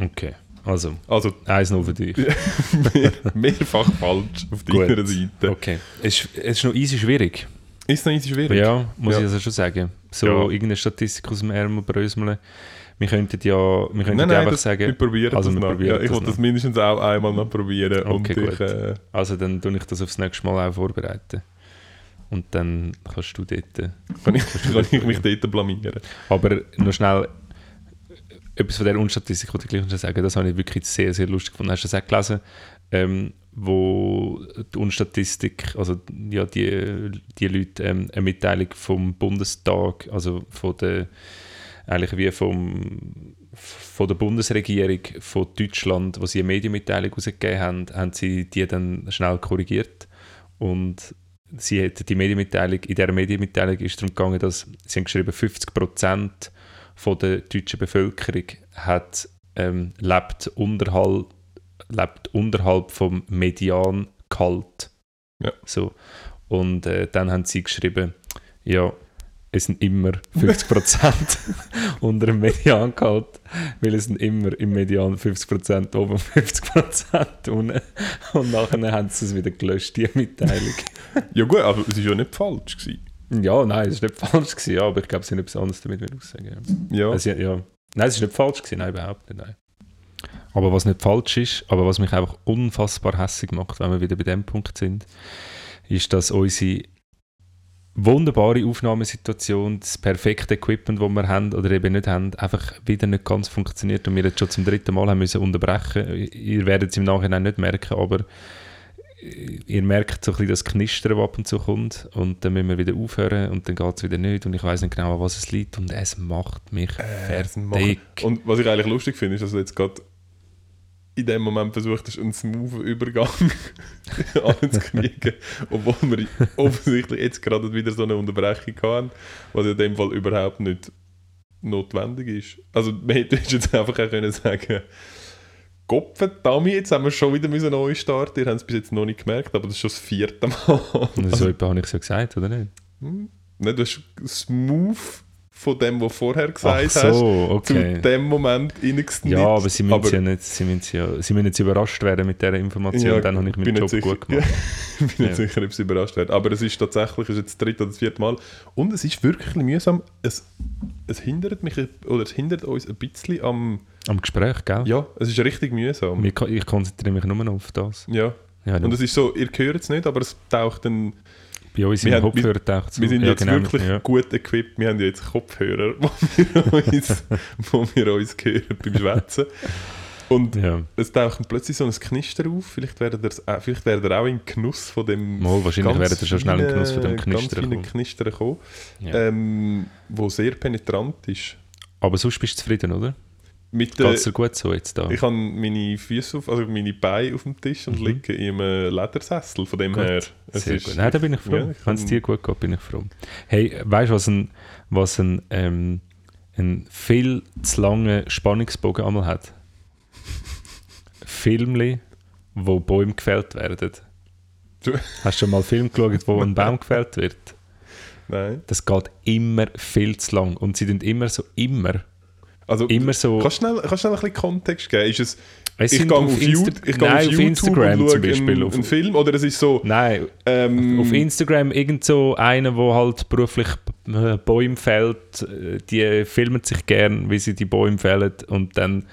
Okay. Also, Also eins noch für dich. mehr, [laughs] mehrfach falsch auf Gut. deiner Seite. Okay. Es ist, es ist noch easy schwierig. Ist noch easy schwierig? Ja, muss Ja. ich also schon sagen. So Ja. irgendeine Statistik aus dem Ärmel bröseln. Wir könnten ja, wir könnten Nein, nein, einfach das, wir sagen, probieren Also das wir noch. probieren Ja, ich wollte das mindestens auch einmal noch probieren. und Okay, ich, gut. äh, also dann tue ich das aufs nächste Mal auch vorbereiten. Und dann kannst du dort... kann, ich, kann ich mich dort blamieren. Aber noch schnell etwas von der Unstatistik wollte ich gleich noch sagen. Das habe ich wirklich sehr, sehr lustig gefunden. Hast du das auch gelesen? Ähm, wo die Unstatistik, also ja, die, die Leute ähm, eine Mitteilung vom Bundestag, also von der, eigentlich wie vom, von der Bundesregierung von Deutschland, wo sie eine Medienmitteilung rausgegeben haben, haben sie die dann schnell korrigiert und sie hat die Medienmitteilung, in dieser Medienmitteilung ist es darum gegangen, dass sie haben geschrieben, 50% von der deutschen Bevölkerung hat, ähm, lebt, unterhalb, lebt unterhalb vom Mediangehalt. Ja. So. Und äh, dann haben sie geschrieben, ja, es sind immer 50% [laughs] unter dem Mediangehalt, weil es sind immer im Median 50% oben, 50% unten. Und nachher haben sie es wieder gelöscht, die Mitteilung. [laughs] Ja gut, aber es war ja nicht falsch. Gewesen. Ja, nein, es war nicht falsch, gewesen, ja, aber ich glaube, sie haben etwas anderes damit aussagen. Ja, Also, ja. Nein, es war nicht falsch, gewesen, nein, überhaupt nicht. Nein. Aber was nicht falsch ist, aber was mich einfach unfassbar hässlich macht, wenn wir wieder bei dem Punkt sind, ist, dass unsere wunderbare Aufnahmesituation, das perfekte Equipment, das wir haben oder eben nicht haben, einfach wieder nicht ganz funktioniert und wir jetzt schon zum dritten Mal haben müssen unterbrechen. Ihr werdet es im Nachhinein nicht merken, aber ihr merkt so ein bisschen das Knistern, das ab und zu kommt und dann müssen wir wieder aufhören und dann geht es wieder nicht und ich weiß nicht genau, an was es liegt und es macht mich es fertig. Und was ich eigentlich lustig finde, ist, dass du jetzt gerade in dem Moment versucht hast, einen smoothen Übergang [laughs] anzukriegen, obwohl wir offensichtlich jetzt gerade wieder so eine Unterbrechung haben, was in dem Fall überhaupt nicht notwendig ist. Also man hätte jetzt einfach auch können sagen Gottverdammt, jetzt haben wir schon wieder müssen neu starten. Ihr habt es bis jetzt noch nicht gemerkt, aber das ist schon das vierte Mal. So etwa habe ich es ja gesagt, oder nicht? Hm? Nein, du hast smooth von dem, was du vorher gesagt so, hast, okay. zu dem Moment reingesnitcht. Ja, aber sie müssen Aber- ja nicht, sie müssen ja, sie müssen jetzt überrascht werden mit dieser Information, Ja, dann habe ich meinen Job nicht sicher. gut [laughs] gemacht. ich bin nicht sicher, ob sie überrascht werden. Aber es ist tatsächlich es ist jetzt das dritte oder das vierte Mal. Und es ist wirklich mühsam. Es, es hindert mich, oder es hindert uns ein bisschen am... Am Gespräch, gell? Ja, es ist richtig mühsam. Ich, ich konzentriere mich nur noch auf das. Ja. Ja, Und es ist so, ihr hört es nicht, aber es taucht dann... bei uns wir im Kopfhörer taucht Wir sind ja, jetzt genau, wirklich ja. gut equipped. Wir haben jetzt Kopfhörer, [laughs] wo wir uns, [laughs] wo wir uns hören beim Schwätzen. Und Ja, es taucht plötzlich so ein Knister auf. Vielleicht werdet ihr vielleicht werdet ihr auch in Genuss von dem. Mal, wahrscheinlich werdet ihr schon schnell in Genuss von dem feinen kommen. Knistern kommen, ja. ähm, wo sehr penetrant ist. Aber sonst bist du zufrieden, oder? Mit Geht der, dir gut so jetzt da? ich habe meine Füße auf, also meine Beine auf dem Tisch und Mhm. liege in einem Ledersessel. Von dem Gut, her. es Sehr gut. Nein, da bin ich froh. Ja, Wenn es dir gut geht, bin ich froh. Hey, weißt du, was ein, was ein, ähm, ein viel zu langer Spannungsbogen einmal hat? Filme, wo Bäume gefällt werden. Du- [laughs] Hast du schon mal einen Film geschaut, wo ein Baum gefällt wird? Nein. Das geht immer viel zu lang. Und sie tun immer so, immer, Also, immer so... kannst du schnell, kannst schnell ein bisschen Kontext geben? Ist es, Es ich gehe auf YouTube, ich gehe Nein, auf auf YouTube Instagram und zum Beispiel. einen, Auf- einen Film oder es ist so... Nein, Ähm, auf Instagram irgend so einer, wo halt beruflich Bäume fällt, äh, die filmen sich gern, wie sie die Bäume fällen und dann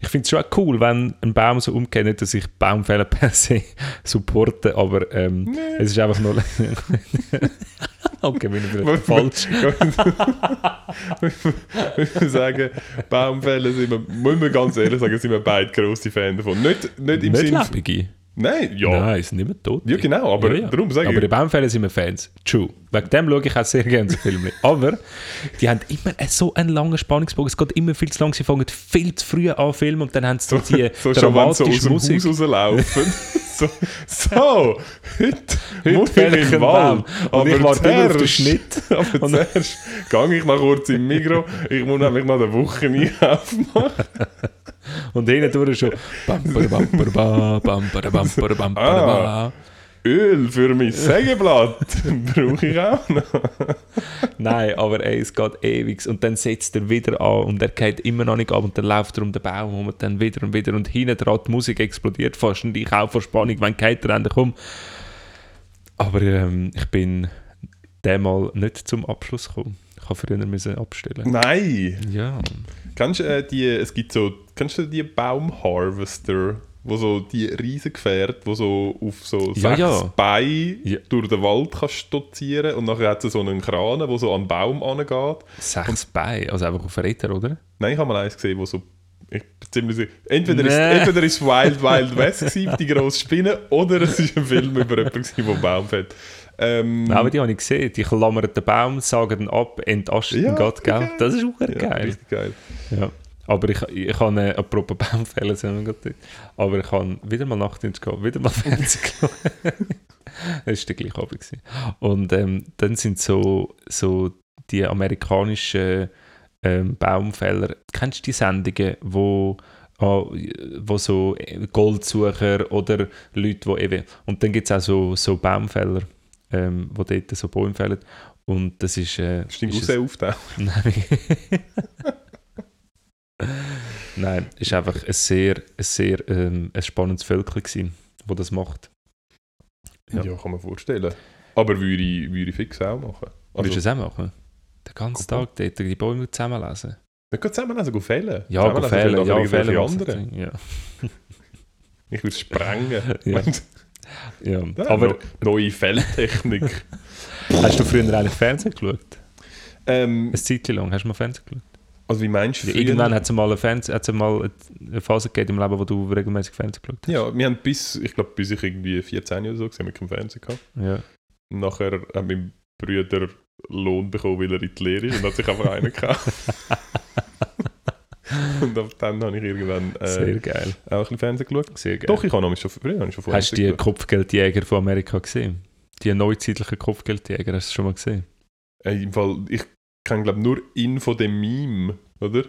ich finde es schon auch cool, wenn ein Baum so umgeht, nicht, dass ich Baumfäller [laughs] per se supporte, aber ähm, es ist einfach nur... [laughs] okay, bin ich wieder falsch. [laughs] ich würde sagen, Baumfälle sind wir, muss man ganz ehrlich sagen, sind wir beide grosse Fans davon. Nicht, nicht im Nicht Sinne... Nein, ja. Nein, es sind nicht mehr tot. Ja, genau, aber darum sage Aber ich- die Baumfälle sind wir Fans. True. Wegen dem schaue ich auch sehr gerne so Filme. [laughs] Aber die haben immer so einen langen Spannungsbogen. Es geht immer viel zu lang. Sie fangen viel zu früh an zu filmen und dann haben sie so, die [laughs] so schon, so dramatische dem Musik. Haus rauslaufen. [laughs] so, so, heute, Heute muss ich im Wald. Und ich warte immer auf den zuerst- Schnitt. Aber Und- zuerst gehe ich noch kurz im Migro. Ich muss nämlich noch eine Woche Einkauf machen. Und hinten durch schon. Öl für mein Sägeblatt brauche ich auch noch. Nein, aber ey, es geht ewig. Und dann setzt er wieder an und er geht immer noch nicht ab und dann läuft er um den Baum und dann wieder und wieder und hinten dran die Musik explodiert fast und ich auch vor Spannung, wenn geht er endlich um. Aber ähm, ich bin mal nicht zum Abschluss gekommen. Ich habe früher müssen abstellen. Nein. Ja. Kennst du äh, die, es gibt so, kennst du die Baumharvester, wo so die riesen Gefährte, wo so auf so Ja, sechs ja. Beinen Ja. durch den Wald kannst stolzieren und nachher hat es so einen Kran, der so an den Baum angeht. Sechs Beine, also einfach auf Retter, oder? Nein, ich habe mal eins gesehen, wo so ich bin ziemlich sicher, entweder, ist, Nee. entweder ist Wild Wild West [laughs] gewesen, die grosse Spinne, oder es ist ein Film über jemanden, der Baum fällt. Ähm, Nein, aber die habe ich gesehen. Die klammern den Baum, sagen ihn ab, entastet Ja, grad, gell? geil. Das ist auch ja, geil. Richtig geil. Ja. Aber ich, ich habe, äh, apropos [laughs] Baumfälle, sind wir gerade dort. aber ich habe wieder mal Nachtdienst gehabt, wieder mal [laughs] Fernsehen geschaut. das war der gleiche Abend. gewesen. Und ähm, dann sind so, so die amerikanischen ähm, Baumfäller, kennst du die Sendungen, wo, ah, wo so Goldsucher oder Leute, die eben, und dann gibt es auch so, so Baumfäller, ähm, die dort so Bäume fällen. Und das ist... Äh, dein ist Cousin auftaucht? [laughs] Nein. Nein, es war einfach ein sehr, ein sehr ähm, ein spannendes Völkchen, wo das macht. Ja. Ja. kann man vorstellen. Aber würde ich, würde ich fix auch machen. Willst du Also, das auch machen? Den ganzen. Tag dort die Bäume zusammenlesen? wir können zusammen also fällen. Ja, go fällen, ja, fällen. Ja. [laughs] Ich würde es sprengen. Ja. Ja. Ja, Aber no- neue Feldtechnik. [laughs] hast du früher eigentlich Fernsehen geschaut? ähm, Ein Zeitchen lang, hast du mal Fernsehen geschaut? also wie meinst du früher? Irgendwann hat es mal, eine, hat's mal eine Phase gegeben im Leben, wo du regelmäßig Fernsehen geschaut hast. Ja, wir haben bis, ich glaube, bis ich irgendwie 14 oder so, gesehen, wir keinen Fernseher gehabt. Ja. Und nachher hat mein Bruder Lohn bekommen, weil er in die Lehre ist und hat sich einfach einen gekauft. [laughs] und ab dann habe ich irgendwann Sehr äh, geil. auch ein bisschen Fernsehen geschaut. Sehr geil. Doch, ich habe schon früher habe ich schon vorher Hast du die Kopfgeldjäger von Amerika gesehen? Die neuzeitlichen Kopfgeldjäger, hast du schon mal gesehen? Äh, Im Fall, ich kenne glaube nur ihn von dem Meme, oder?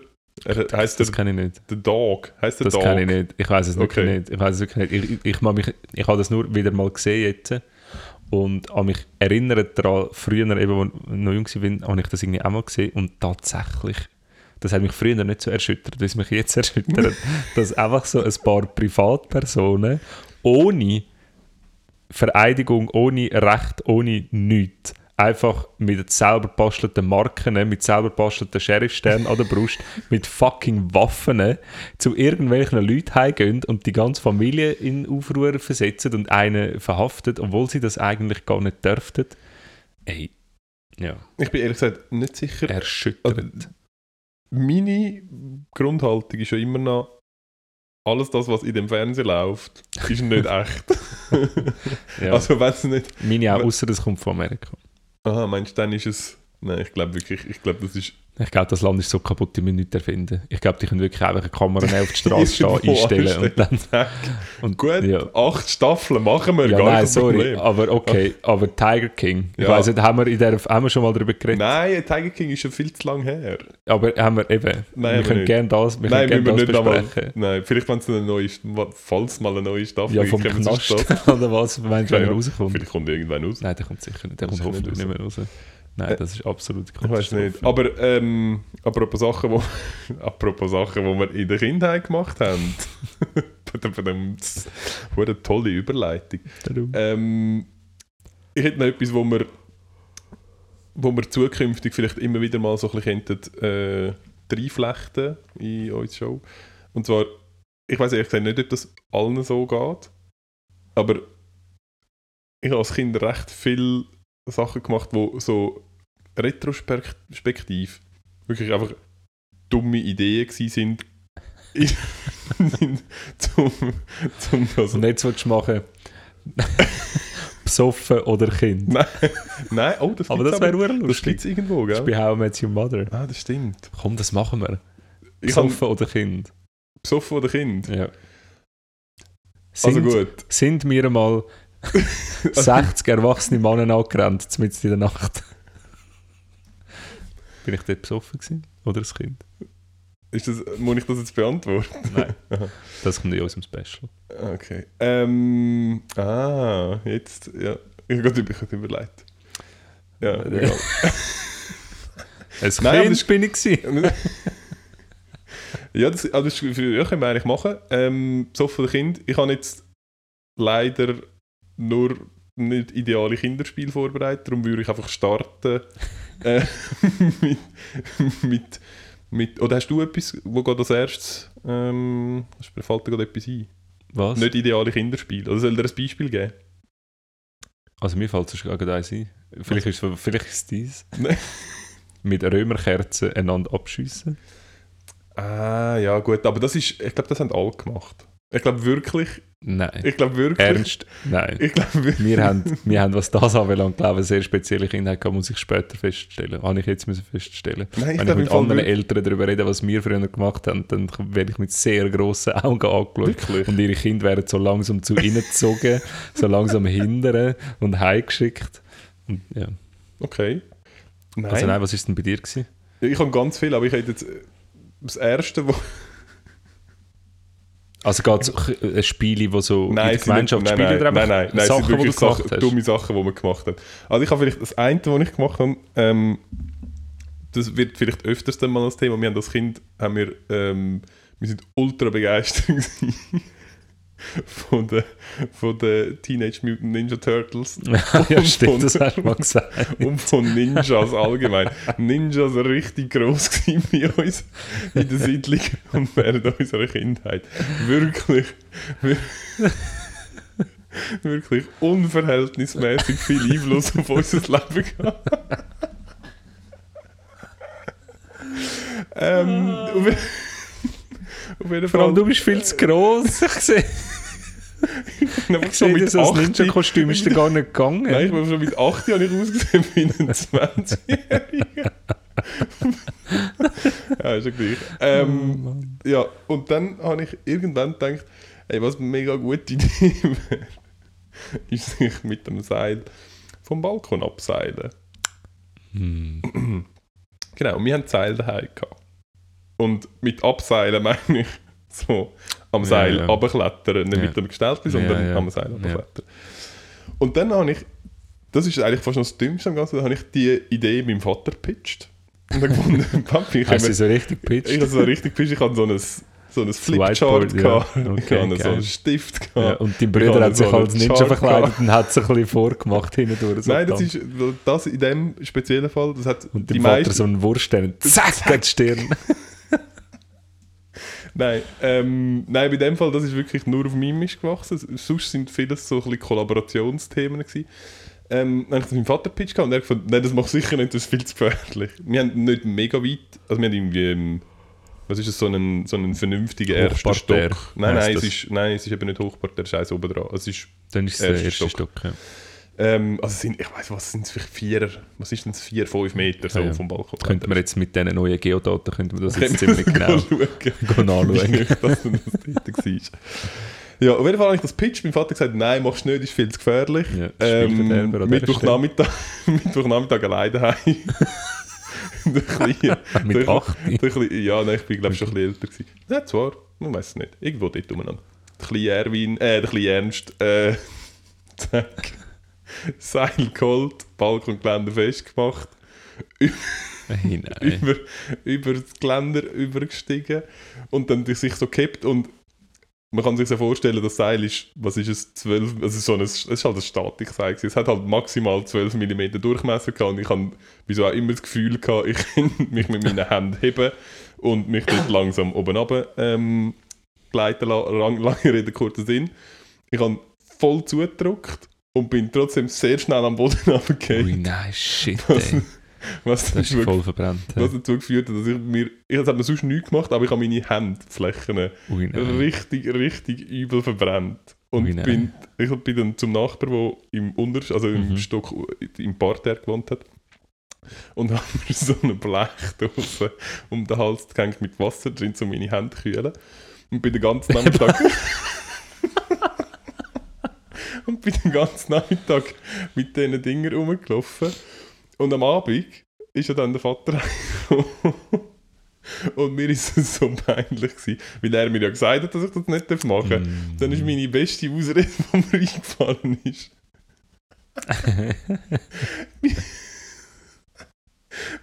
Er das der, kenne ich nicht. der Dog. Heißt der Das Dog? kenne ich nicht. Ich weiß es wirklich Okay. nicht. Ich weiß es wirklich nicht. Ich, ich, ich, mich, ich habe das nur wieder mal gesehen jetzt und an mich erinnert daran, früher eben, als ich noch jung war, habe ich das irgendwie auch mal gesehen und tatsächlich, das hat mich früher nicht so erschüttert, wie es mich jetzt erschüttert, [laughs] dass einfach so ein paar Privatpersonen ohne Vereidigung, ohne Recht, ohne nichts, einfach mit selber bastelten Marken, mit selber bastelten Sheriffsternen an der Brust, [laughs] mit fucking Waffen zu irgendwelchen Leuten heimgehen und die ganze Familie in Aufruhr versetzen und einen verhaftet, obwohl sie das eigentlich gar nicht dürften. Ey, ja, Ich bin ehrlich gesagt nicht sicher. erschütternd. Meine Grundhaltung ist ja immer noch, alles das, was in dem Fernsehen läuft, ist nicht [laughs] echt. [laughs] Ja. Also wenn es nicht... Meine auch, außer das kommt von Amerika. Aha, meinst du, dann ist es... Nein, ich glaube wirklich, ich glaube, das ist Ich glaube, das Land ist so kaputt, die müssen nichts erfinden. Ich glaube, die können wirklich einfach eine Kamera auf die [laughs] Straße stehen, einstellen und dann... Und, Gut, ja. acht Staffeln machen wir, Ja, gar nein, sorry, Problem. aber okay, aber Tiger King, ich Ja. weiss nicht, haben wir, in der, haben wir schon mal darüber geredet? Nein, Tiger King ist schon viel zu lang her. Aber haben wir eben, Nein, wir können gerne das, wir Nein, können wir gerne das besprechen. Nein, vielleicht wenn es eine neue, falls mal eine neue Staffel Ja, vom Knast [laughs] oder was, meinst du, wenn Ja, rauskommt? Vielleicht kommt irgendwann raus. Nein, der kommt sicher nicht, der kommt hoffentlich nicht mehr raus. Nein, das ist absolut Ich weiß nicht. Aber ähm, apropos Sachen, wo, [laughs] apropos Sachen, die wir in der Kindheit gemacht haben. das war eine tolle Überleitung. Ähm, ich hätte noch etwas, wo wir, wo wir zukünftig vielleicht immer wieder mal so ein bisschen könnten, äh, reinflechten in unsere Show. Und zwar, ich weiß ehrlich gesagt nicht, ob das allen so geht, aber ich habe als Kind recht viele Sachen gemacht, wo so retrospektiv wirklich einfach dumme Ideen gewesen sind. [laughs] zum, zum das Und jetzt willst du machen, [laughs] besoffen oder Kind. Nein, nein, oh, das Aber das wäre Das lustig. gibt es irgendwo, Das ist gell? bei How I Met Your Mother. Ah, das stimmt. Komm, das machen wir. Besoffen oder Kind. besoffen oder Kind. Ja. Also Sind, gut. sind wir mal 60 erwachsene Männer angerannt, mitten in der Nacht? Bin ich dort besoffen gewesen? Oder das Kind? Ist das, muss ich das jetzt beantworten? Nein. Das kommt in unserem Special. Okay. Ähm, ah, jetzt, ja. Ich habe gerade über- überlegt. Ja, egal. Ein [laughs] Nein, Kind das- bin ich gewesen. [laughs] ja, das, also das ist- ja, können wir eigentlich machen. Ähm, besoffen Kind. Ich habe jetzt leider nur nicht ideale Kinderspiele vorbereitet, darum würde ich einfach starten [laughs] äh, [laughs] mit, mit, mit... Oder hast du etwas, wo geht als erstes... Ähm, mir fällt dir gerade etwas ein? Was? Nicht ideale Kinderspiele. Oder soll dir ein Beispiel geben? Also mir fällt es gerade eins ein. Vielleicht ist es vielleicht ist es dies. [laughs] Mit Römerkerzen einander abschiessen. Ah, ja gut, aber das ist... Ich glaube, das haben alle gemacht. Ich glaube wirklich... Nein. Ich glaube wirklich... Ernst? Nein. Ich glaube wirklich... Wir haben, wir haben, was das anbelangt, glaube ich, sehr spezielle Kindheit gehabt, muss ich später feststellen. Habe ich jetzt müssen feststellen. Nein, ich Wenn ich mit anderen wirklich... Eltern darüber rede, was wir früher gemacht haben, dann werde ich mit sehr grossen Augen angeschaut. Wirklich? Und ihre Kinder werden so langsam zu ihnen gezogen, so langsam hindern und heimgeschickt. Und, ja. Okay. Nein. Also nein, was war denn bei dir? Gewesen? Ich habe ganz viel, aber ich hätte jetzt... äh, Das erste, wo... Also geht es ein Spiel, wo so Nein, in der es sind nicht- Gemeinschaft nein, spielen nein, nein, nein, nein, es Sachen, sind die du wirklich Sachen, dumme Sachen, die man gemacht hat. Also ich habe vielleicht das eine, was ich gemacht habe, ähm, das wird vielleicht öfters dann mal als Thema. Wir haben als Kind, haben wir, ähm, wir sind ultra begeistert [laughs] von den von der Teenage Mutant Ninja Turtles [laughs] ja, stimmt, das hast du mal [laughs] gesagt. und von Ninjas allgemein. Ninjas waren richtig gross bei uns in der Siedlung und während unserer Kindheit. Wirklich, wir- wirklich unverhältnismäßig viel Einfluss auf unser Leben gehabt. ähm, auf, je- auf jeden Vor allem, Fall. du bist viel zu gross. [laughs] Ich sehe, ich sehe das als Ninja-Kostüm ist dir gar nicht gegangen. Nein, ich war schon mit 8 Jahren ich ausgesehen wie ein 20-Jähriger. [laughs] ja, ist ja gleich. Oh, Ähm, ja, und dann habe ich irgendwann gedacht, ey, was eine mega gute Idee wäre, [laughs] ist sich mit dem Seil vom Balkon abseilen. Hm. [clears throat] Genau, und wir haben Seil daheim gehabt. Und mit Abseilen [laughs] meine ich so am Ja, Seil ja. runterklettern, nicht Ja. mit dem Gestellten, sondern Ja, ja. am Seil Ja. runterklettern. Und dann habe ich, das ist eigentlich fast noch das Dümmste am Ganzen, habe ich die Idee meinem Vater gepitcht. Und dann gefunden, [laughs] Papi, ich habe so richtig ich habe gepitcht? so richtig gepitcht, ich hatte so ein, so ein Flipchart ja. gehabt, ich Okay, hatte so einen Stift gehabt. Ja, und dein Ich Bruder habe hat sich so als Ninja Chart verkleidet und hat sich ein bisschen vorgemacht hindurch. So Nein, das ist das in dem speziellen Fall, das hat Und die dein Vater meisten... so einen Wurststern. Zack, gegen die Stirn. [laughs] Nein, ähm, nein, bei dem Fall, das ist wirklich nur auf Mimisch gewachsen. Sonst sind vieles so ein Kollaborationsthemen gewesen. Ähm, dann habe ich das meinem Vater pitch gehabt und er hat gesagt, nein, das macht sicher nicht, das ist viel zu gefährlich. Wir haben nicht mega weit, also wir haben irgendwie, ähm, was ist das, so einen, so einen vernünftigen ersten Stock. Nein, nein, es ist, nein, es ist eben nicht Hochparterre, es ist eins oben dran. Es ist Dann ist es der erste Stock. Stock. ja. Ähm, also sind, ich weiß was sind es vielleicht vier, was ist denn das, vier, fünf Meter so Ja, ja. vom Balkon. Könnten wir jetzt mit diesen neuen Geodaten könnten wir das jetzt ziemlich genau [laughs] nachschauen. Wie das denn das war. Ja, auf jeden Fall habe ich das Pitch. Mein Vater gesagt, nein, machst du nicht, ist viel zu gefährlich. Ja, ähm, Mittwochnachmittag, [laughs] Mittwochnachmittag alleine Kleine, [laughs] Mit der- acht. der Kleine- ja, nein, ich bin glaube schon ein bisschen älter gewesen. Nein, zwar, man weiß es nicht. Irgendwo dort umeinander. Der kleine Erwin, äh, der kleine Ernst, äh, zack, [laughs] Seil geholt, Balkongeländer festgemacht, Hey, [laughs] über, über das Geländer übergestiegen und dann sich so gekippt und man kann sich so vorstellen, das Seil ist, was ist es, 12, also so ein, es ist halt ein Statikseil. Es hat halt maximal 12 mm Durchmesser gehabt und ich habe wieso auch immer das Gefühl gehabt, ich [laughs] kann mich mit meinen Händen heben und mich dort langsam oben runter ähm, gleiten lassen. Lang, lange Rede, kurzer Sinn. Ich habe voll zugedrückt und bin trotzdem sehr schnell am Boden [laughs] Ui, runtergefallen. nein, shit, Was, ey. was Das ist wirklich voll verbrannt. was dazu geführt hat, dass ich mir, ich habe sonst nichts gemacht, aber ich habe meine Handflächen Ui, richtig, richtig übel verbrannt. Und Ui, bin, ich bin dann zum Nachbar, der im Unter also im Mhm. Stock, im Parterre gewohnt hat. Und [laughs] habe mir so eine Blechdose um den Hals gehängt mit Wasser drin, um meine Hände zu kühlen. Und bin den ganzen [laughs] Nachmittag... bin den ganzen Nachmittag mit diesen Dingen rumgelaufen. Und am Abend ist ja dann der Vater. Und mir ist es so peinlich gewesen, weil er mir ja gesagt hat, dass ich das nicht machen darf. Mm. Dann ist meine beste Ausrede, die mir eingefallen ist. [laughs]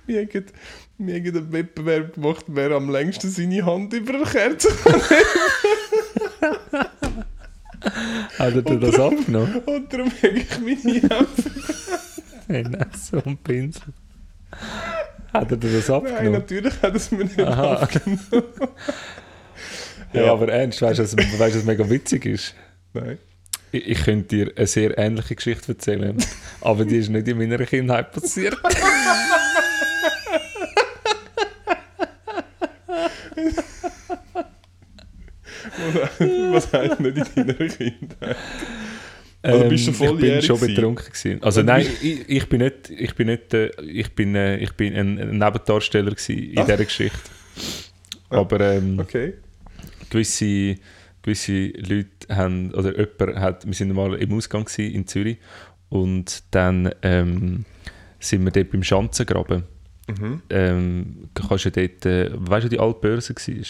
wir, haben, wir haben einen Wettbewerb gemacht, wer am längsten seine Hand über eine Kerze [laughs] [laughs] Hat er dir das abgenommen? Und darum habe ich meine Hände. [laughs] Hey, nein, so ein Pinsel. Hat er dir das Nein, abgenommen? natürlich hat es mir nicht Aha. abgenommen. Ja, Ja. aber ernst, weißt du, was, was mega witzig ist? Nein. Ich, ich könnte dir eine sehr ähnliche Geschichte erzählen, aber die ist nicht in meiner Kindheit passiert. [laughs] Was heißt nicht in deiner Kindheit? Also bist du Ähm, Ich bin schon gewesen? betrunken gewesen. Also Und nein, ich, ich bin nicht, ich bin nicht, äh, ich bin, äh, ich bin ein, ein Nebendarsteller gewesen in Ah. dieser Geschichte. Aber ähm, Okay. gewisse, gewisse Leute haben, oder jemand hat, wir sind mal im Ausgang gewesen, in Zürich und dann ähm, sind wir dort beim Schanzengraben. Mhm. Ähm, kannst du dort, äh, weißt du, die alte Börse war?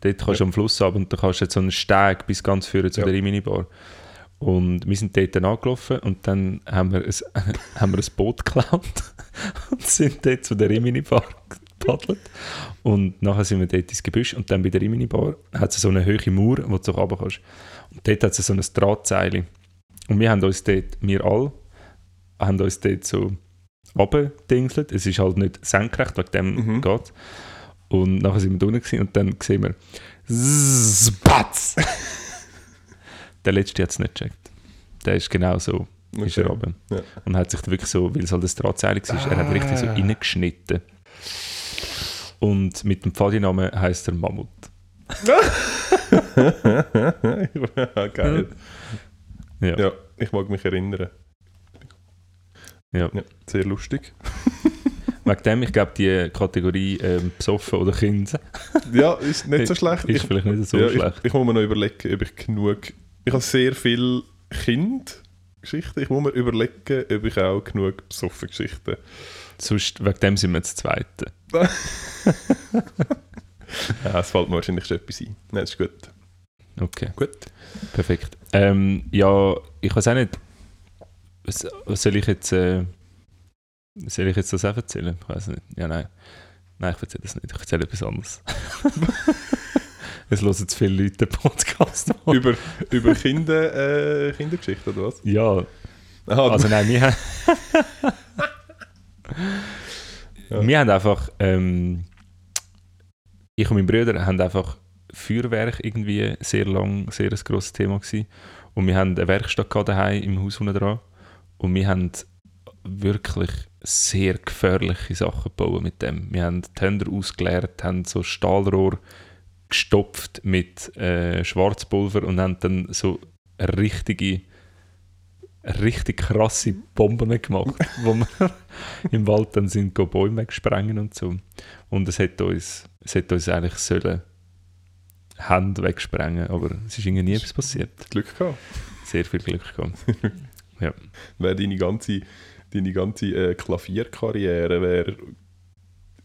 Dort kannst du am Fluss ab und da kannst du jetzt so einen Steg bis ganz vorne zu Ja. der Rimini-Bar. Und wir sind dort dann angelaufen und dann haben wir ein, [laughs] haben wir ein Boot geklaut [laughs] und sind dort zu der Rimini-Bar gepaddelt. Und nachher sind wir dort ins Gebüsch und dann bei der Rimini-Bar hat es so eine hohe Mauer, wo du so runter kannst. Und dort hat es so ein Drahtseil. Und wir haben uns dort, wir alle, haben uns dort so runtergedingselt. Es ist halt nicht senkrecht, wegen dem Mhm. geht Und nachher sind wir da unten gewesen und dann sehen wir Spatz! [laughs] Der letzte hat es nicht gecheckt. Der ist genau so, ist er Okay. runter. Ja. Und hat sich wirklich so, weil es halt ein Drahtseil war, er hat richtig so Ah. reingeschnitten. Und mit dem Pfadinamen heisst er Mammut. [laughs] geil. Ja. Ja, ich mag mich erinnern. Ja. Ja, sehr lustig. [laughs] Wegen dem, ich glaube, die Kategorie ähm, besoffen oder Kind Ja, ist nicht so schlecht. ist Ich, vielleicht nicht so ja, schlecht. ich, ich muss mir noch überlegen, ob ich genug... Ich habe sehr viel Kindgeschichten. Ich muss mir überlegen, ob ich auch genug besoffen Geschichten... Sonst, wegen dem sind wir das Zweite. [laughs] Ja, es fällt mir wahrscheinlich schon etwas ein. Nein, das ist gut. Okay, Gut. perfekt. Ähm, ja, ich weiß auch nicht, was, was soll ich jetzt, äh, soll ich jetzt das auch erzählen? Ich weiß nicht. Ja, nein. Nein, ich erzähle das nicht. Ich erzähle etwas anderes. [laughs] es hören zu viele Leute den Podcast an. [laughs] über, über Kinder, äh, Kindergeschichten, oder was? Ja, Aha, also nein, wir haben... [laughs] Ja. Wir haben einfach... Ähm, ich und mein Bruder haben einfach Feuerwerk irgendwie sehr lang, sehr ein grosses Thema gewesen. Und wir haben eine Werkstatt gehabt daheim im Haus unten dran. Und wir haben wirklich sehr gefährliche Sachen gebaut mit dem. Wir haben die Händer ausgeleert, haben so Stahlrohr gestopft mit äh, Schwarzpulver und haben dann so richtige richtig krasse Bomben gemacht, [laughs] wo wir im Wald dann sind, go Bäume wegsprengen und so. Und es hätte uns, es hätte uns eigentlich sollen Hände wegsprengen, aber es ist irgendwie nie etwas passiert. Glück gehabt. Sehr viel Glück gehabt. [laughs] ja. Wäre deine ganze, deine ganze äh, Klavierkarriere wäre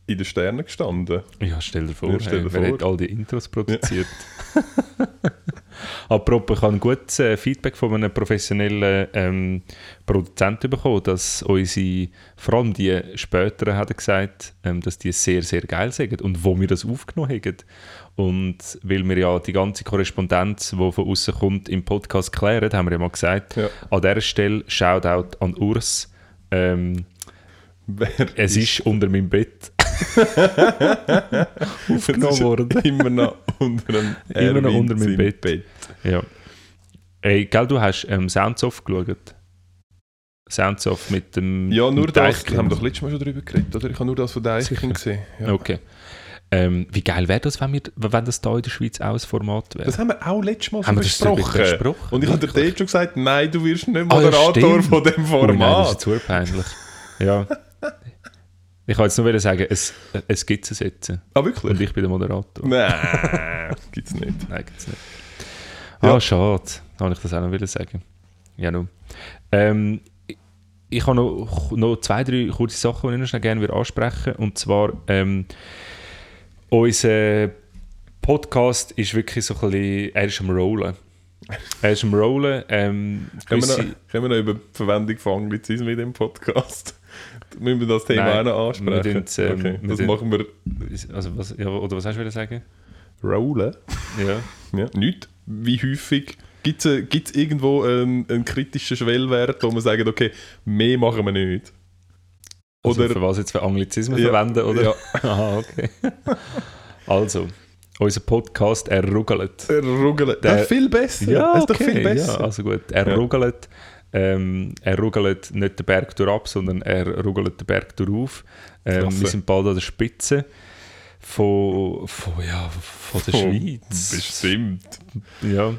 in den Sternen gestanden. Ja, stell dir vor, Ja, stell dir hey, wer vor. hat all die Intros produziert? [laughs] Apropos, ich habe ein gutes äh, Feedback von einem professionellen ähm, Produzenten bekommen, dass unsere, vor allem die späteren, haben gesagt, ähm, dass die sehr, sehr geil sind und wo wir das aufgenommen haben. Und weil wir ja die ganze Korrespondenz, die von außen kommt, im Podcast klären, haben wir ja mal gesagt, Ja. an dieser Stelle Shoutout an Urs. Ähm, es ist unter meinem Bett [laughs] [laughs] aufgenommen ist worden. [laughs] Immer noch unter dem Immer noch unter meinem Erwin Bett. Ja. Ey, gell, du hast ähm, Soundsoft geschaut? Soundsoft mit dem Ja, nur mit das. Wir haben doch letztes Mal schon darüber geredet, oder? Ich habe nur das von Deichkind gesehen. Ja. Okay. Ähm, wie geil wäre das, wenn, wir, wenn das da in der Schweiz auch ein Format wäre? Das haben wir auch letztes Mal Haben besprochen. besprochen? Und ich habe dir schon gesagt, nein, du wirst nicht Ah, Moderator stimmt. von dem Ui, nein, das Format. ist zu peinlich. Ja. [laughs] Ich wollte jetzt nur sagen, es, es gibt es jetzt. ah, wirklich? Und ich bin der Moderator. Nein, [laughs] gibt's nicht. Nein, gibt's nicht. Ja. Ah, schade. Da wollte ich das auch noch sagen. Ja, nun. Ähm, ich- habe noch, noch zwei, drei kurze Sachen, die ich noch gerne ansprechen würde. Und zwar, ähm, unser Podcast ist wirklich so ein bisschen, er ist am Rollen. Er ist am Rollen. Ähm, Können wir, noch, können wir noch über die Verwendung von Anglizismen in dem Podcast? [laughs] Müssen wir das Thema Nein, auch noch ansprechen? tun's, ähm, okay. Das tun- machen wir also was, ja, oder was hast du wollen sagen? rollen. Ja. Ja, nicht. Wie häufig gibt es irgendwo einen, einen kritischen Schwellwert, wo man sagt, okay, mehr machen wir nicht? Also Oder- für was jetzt für Anglizismen Ja, verwenden, oder? ja. [laughs] Aha, okay. also, unser Podcast, er ruggelt. Er ruggelt. Der- ist viel besser. Ja, ist doch okay, viel besser. Ja, also gut. Er Ja. Ähm, er ruggelt nicht den Berg durch ab, sondern er ruggelt den Berg durch auf. Ähm, wir sind bald an der Spitze von, von, ja, von der Schweiz. Bestimmt. Ja.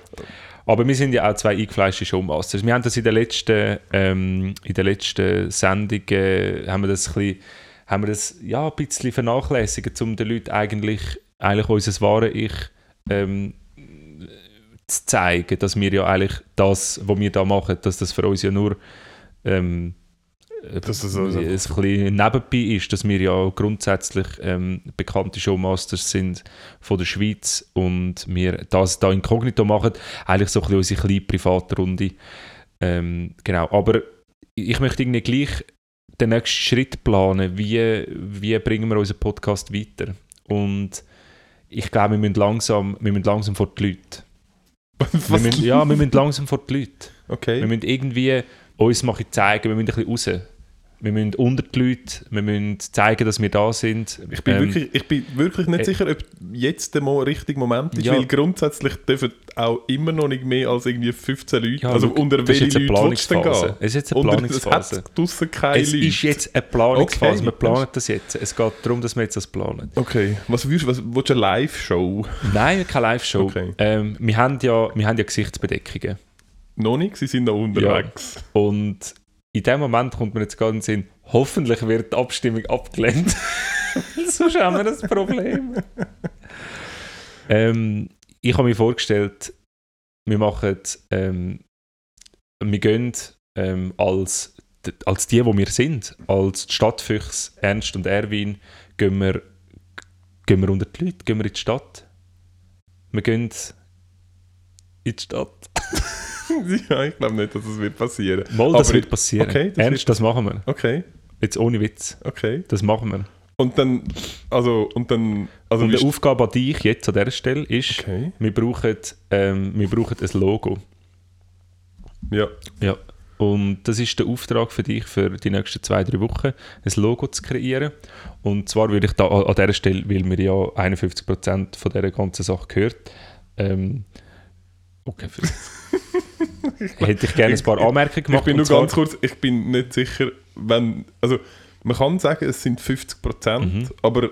Aber wir sind ja auch zwei eingefleischte Showmasters. Wir haben das in der letzten, ähm, in der letzten Sendung äh, haben wir das, ein bisschen, haben wir das ja, ein bisschen vernachlässigt, um den Leuten eigentlich, eigentlich unser wahre Ich ähm, zu zeigen, dass wir ja eigentlich das, was wir da machen, dass das für uns ja nur ähm, Dass es also- ein bisschen nebenbei ist, dass wir ja grundsätzlich ähm, bekannte Showmasters sind von der Schweiz und wir das da inkognito machen, eigentlich so ein bisschen unsere kleine private Runde. Ähm, genau, aber ich möchte irgendwie gleich den nächsten Schritt planen, wie, wie bringen wir unseren Podcast weiter. Und ich glaube, wir müssen langsam, wir müssen langsam vor die Leute. Wir müssen, ja, wir müssen langsam vor die Leute. Wir Okay. müssen irgendwie uns bisschen zeigen, wir müssen ein bisschen raus. Wir müssen unter die Leute, wir müssen zeigen, dass wir da sind. Ich bin, Ähm, wirklich, ich bin wirklich nicht äh, sicher, ob jetzt der richtige Moment ist, Ja. weil grundsätzlich dürfen auch immer noch nicht mehr als irgendwie 15 Leute. Ja, also unter welche jetzt eine Leute willst du denn gehen? Es ist jetzt eine Unter- Planungsphase. Es hat keine Es Leute. ist jetzt eine Planungsphase, Okay, wir planen das jetzt. Es geht darum, dass wir jetzt das planen. Okay, was du, was, willst du eine Live-Show? Nein, keine Live-Show. Okay. Ähm, wir, haben ja, wir haben ja Gesichtsbedeckungen. Noch nicht, sie sind noch unterwegs. Und in dem Moment kommt mir jetzt gerade in den Sinn, hoffentlich wird die Abstimmung abgelehnt. [laughs] Sonst haben wir das Problem. ähm, ich habe mir vorgestellt, wir machen, ähm, wir gehen ähm, als, als die, wo wir sind, als Stadtfüchs Ernst und Erwin, gehen wir, gehen wir unter die Leute, gehen wir in die Stadt. Wir gehen in die Stadt. [laughs] [laughs] ja, ich glaube nicht, dass das wird passieren. Mal, das Aber- wird passieren. okay, das Ernst, das machen wir. Okay, Jetzt ohne Witz. okay. Das machen wir. Und dann, also, und dann, also Und die Aufgabe an dich jetzt an dieser Stelle ist, Okay, wir, brauchen, ähm, wir brauchen ein Logo. ja. Ja. Und das ist der Auftrag für dich für die nächsten zwei, drei Wochen, ein Logo zu kreieren. Und zwar würde ich da an dieser Stelle, weil mir ja 51% von dieser ganzen Sache gehört, ähm, okay, für, hätte ich gerne ein paar Anmerkungen gemacht. Ich bin nur ganz kurz, ich bin nicht sicher, wenn, also man kann sagen, es sind 50%, Mhm. aber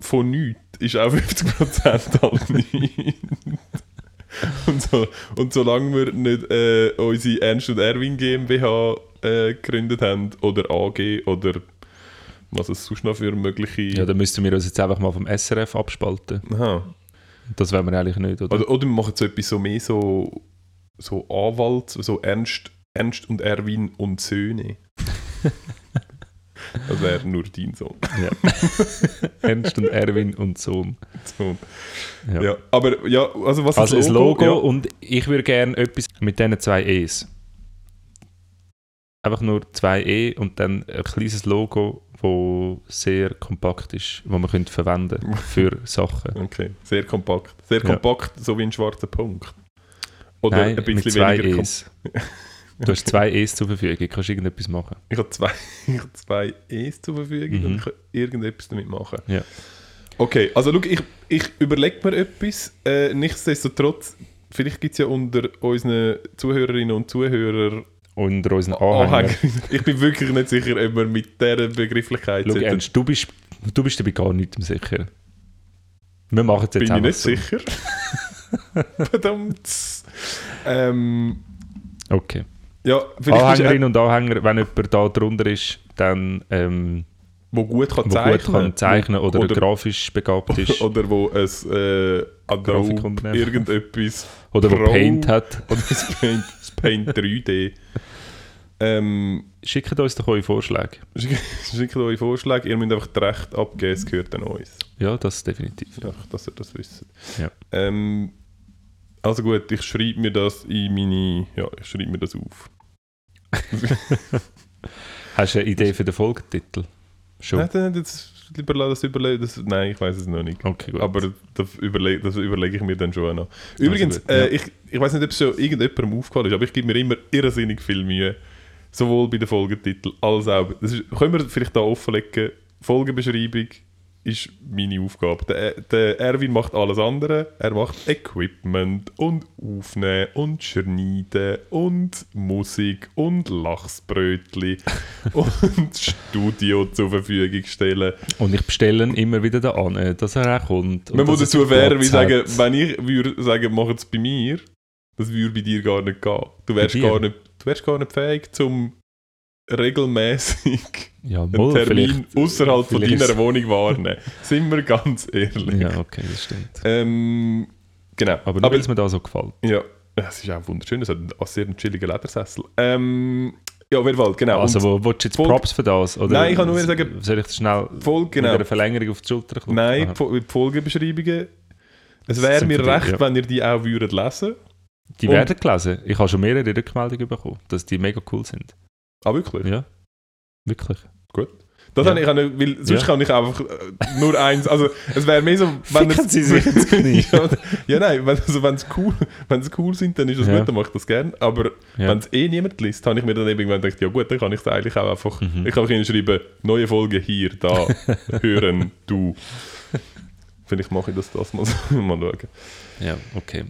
von nichts ist auch 50% halt nicht. und, so, und solange wir nicht äh, unsere Ernst und Erwin GmbH äh, gegründet haben, oder AG, oder was es sonst noch für mögliche... Ja, dann müssten wir uns jetzt einfach mal vom SRF abspalten. Aha. Das wollen wir eigentlich nicht, oder? Oder, oder wir machen so etwas so mehr so, so Anwalt, so Ernst, Ernst und Erwin und Söhne. [laughs] das wäre nur dein Sohn. Ernst und Erwin und Sohn. So. Ja. Ja. aber ja, also was Also das ein Logo ja. und ich würde gerne etwas mit diesen zwei E's. Einfach nur zwei E und dann ein kleines Logo, wo sehr kompakt ist, wo man könnte verwenden für Sachen. Okay, sehr kompakt. Sehr Ja. kompakt, so wie ein schwarzer Punkt. Oder Nein, ein bisschen mit zwei weniger E's. Du hast zwei E's zur Verfügung, kannst du irgendetwas machen. Ich habe zwei, [laughs] ich habe zwei E's zur Verfügung Mhm. und ich kann irgendetwas damit machen. Ja. Okay, also schau, ich, ich überlege mir etwas. Äh, nichtsdestotrotz, vielleicht gibt es ja unter unseren Zuhörerinnen und Zuhörern Unter unseren Anhängern. Anhänger. [laughs] Ich bin wirklich nicht sicher, ob wir mit dieser Begrifflichkeit Schau, Ernst, du bist, du bist dabei gar nicht sicher. Wir machen es jetzt Bin ich nicht sicher. [laughs] [laughs] Verdammt. Ähm, Okay. ja, Anhängerinnen und Anhänger, wenn jemand da drunter ist, dann ähm, wo gut kann wo zeichnen gut kann zeichnen oder, oder, grafisch begabt [laughs] ist oder wo ein äh, Adobe irgendetwas [laughs] oder wo Pro- Paint hat. oder das Paint, das Paint 3D. Ähm, Schickt uns doch eure Vorschläge. schickt schickt eure Vorschläge, ihr müsst einfach das Recht abgeben, es gehört an uns. Ja, das definitiv. Ja, dass ihr das wisst. Ja. Ähm, also gut, ich schreibe mir das in meine. Ja, ich schreibe mir das auf. [laughs] Hast du eine Idee für den Folgetitel? Schon. Nein, dann lieber lass das überlegen. Das, nein, ich weiß es noch nicht. Okay, gut. Aber das überlege, das überlege ich mir dann schon noch. Übrigens, gut, ja. äh, ich, ich weiß nicht, ob es schon irgendjemandem aufgefallen ist, aber ich gebe mir immer irrsinnig viel Mühe. Sowohl bei den Folgetiteln als auch. Das ist, können wir vielleicht da offenlegen? Folgenbeschreibung ist meine Aufgabe. Der, der Erwin macht alles andere. Er macht Equipment und Aufnehmen und Schneiden und Musik und Lachsbrötli [laughs] und Studio zur Verfügung stellen. Und ich bestelle ihn immer wieder da an, äh, dass er auch kommt. Man muss dazu fair wie Platz sagen, wenn ich würde sagen, mach es bei mir, das würde bei dir gar nicht gehen. Du wärst, gar nicht, du wärst gar nicht fähig, zum regelmäßig Ja, einen Termin außerhalb von deiner Wohnung wahrnehmen. Sind wir ganz ehrlich. Ja, okay, das stimmt. Ähm, genau. Aber nur weil es mir da so gefällt. ja, es ist auch wunderschön. Es hat einen sehr chilligen Ledersessel. Ähm, ja, auf jeden Fall, genau. Also, wo, willst du jetzt Folge- Props für das? Oder Nein, ich kann nur sagen- Soll ich schnell Folge, mit genau. einer Verlängerung auf die Schulter klopfen? Nein, die Fol- die Folgebeschreibungen. Es wäre mir recht, ja. wenn ihr die auch würdet lesen Die Und- werden gelesen. Ich habe schon mehrere Rückmeldungen bekommen, dass die mega cool sind. Ah, wirklich? Ja, wirklich. Gut. Das Ja. habe ich auch nicht, weil sonst Ja. kann ich einfach äh, nur eins, also es wäre mehr so, wenn es- Sie sich ins [laughs] Knie. ja, ja, nein, wenn also, es cool, cool sind, dann ist das Ja. gut, dann mache ich das gerne, aber wenn es eh niemand liest, habe ich mir dann eben gedacht, ja gut, dann kann ich es eigentlich auch einfach, Mhm. ich kann ihnen schreiben, neue Folge hier, da, [laughs] hören, du. Vielleicht mache ich das das mal, so- [laughs] mal schauen. Ja, okay.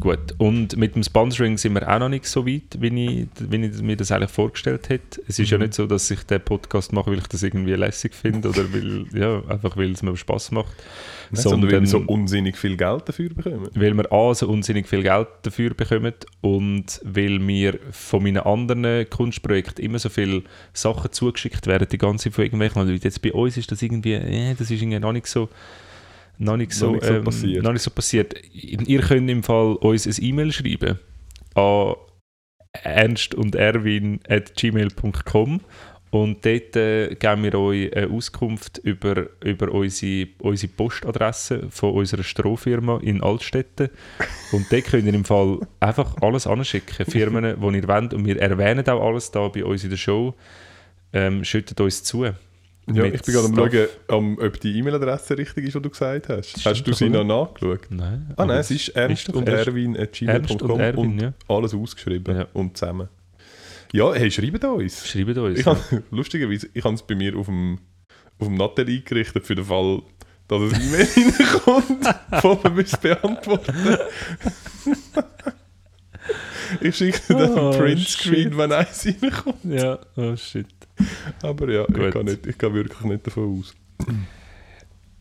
Gut. Und mit dem Sponsoring sind wir auch noch nicht so weit, wie ich, wie ich mir das eigentlich vorgestellt hätte. Es ist ja Mhm. nicht so, dass ich den Podcast mache, weil ich das irgendwie lässig finde oder weil, [laughs] ja, einfach weil es mir Spaß macht. Sondern weil wir so Sondern unsinnig viel Geld dafür bekommen. weil wir A, so unsinnig viel Geld dafür bekommen und weil mir von meinen anderen Kunstprojekten immer so viele Sachen zugeschickt werden, die ganze Zeit von irgendwelchen Leuten. Jetzt bei uns ist das irgendwie, äh, das ist irgendwie noch nicht so noch nicht so, Noch nicht so ähm, passiert. Noch nicht so passiert. Ihr könnt im Fall uns ein E-Mail schreiben an ernst und erwin at gmail.com und dort äh, geben wir euch eine Auskunft über, über unsere, unsere Postadresse von unserer Strohfirma in Altstetten. Und dort könnt ihr im Fall einfach alles anschicken, Firmen, die ihr wollt. Und wir erwähnen auch alles da bei uns in der Show. Ähm, schüttet uns zu. Ja, ich bin gerade am schauen, um, ob die E-Mail-Adresse richtig ist, die du gesagt hast. Hast du sie noch nachgeschaut? Nein. Ah nein, es ist ernst doch und erwin at Ernst und Erwin, und ja. alles ausgeschrieben Ja. und zusammen. Ja, hey, schreibt uns. Schreibt uns. Ich hab, lustigerweise, ich habe es bei mir auf dem, auf dem Nattel eingerichtet für den Fall, dass ein E-Mail [laughs] reinkommt, wo man es beantworten [laughs] Ich schicke dir dann Oh, einen Printscreen, wenn eins reinkommt. ja, oh shit. [laughs] Aber ja, ich Gut. nicht, ich gehe wirklich nicht davon aus.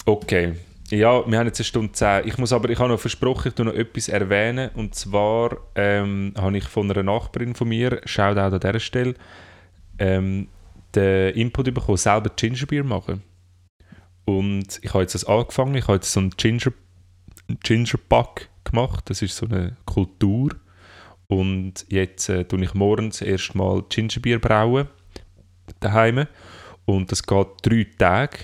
Okay. Ja, wir haben jetzt eine Stunde 10. Ich muss aber, ich habe noch versprochen, ich tue noch etwas erwähnen. Und zwar ähm, habe ich von einer Nachbarin von mir, Shoutout an dieser Stelle, ähm, den Input bekommen, selber Gingerbeer machen. Und ich habe jetzt das angefangen, ich habe jetzt so einen Ginger, Ginger Pack gemacht, das ist so eine Kultur. Und jetzt äh, tue ich morgens erstmal Gingerbier brauen, daheim. Und das geht drei Tage.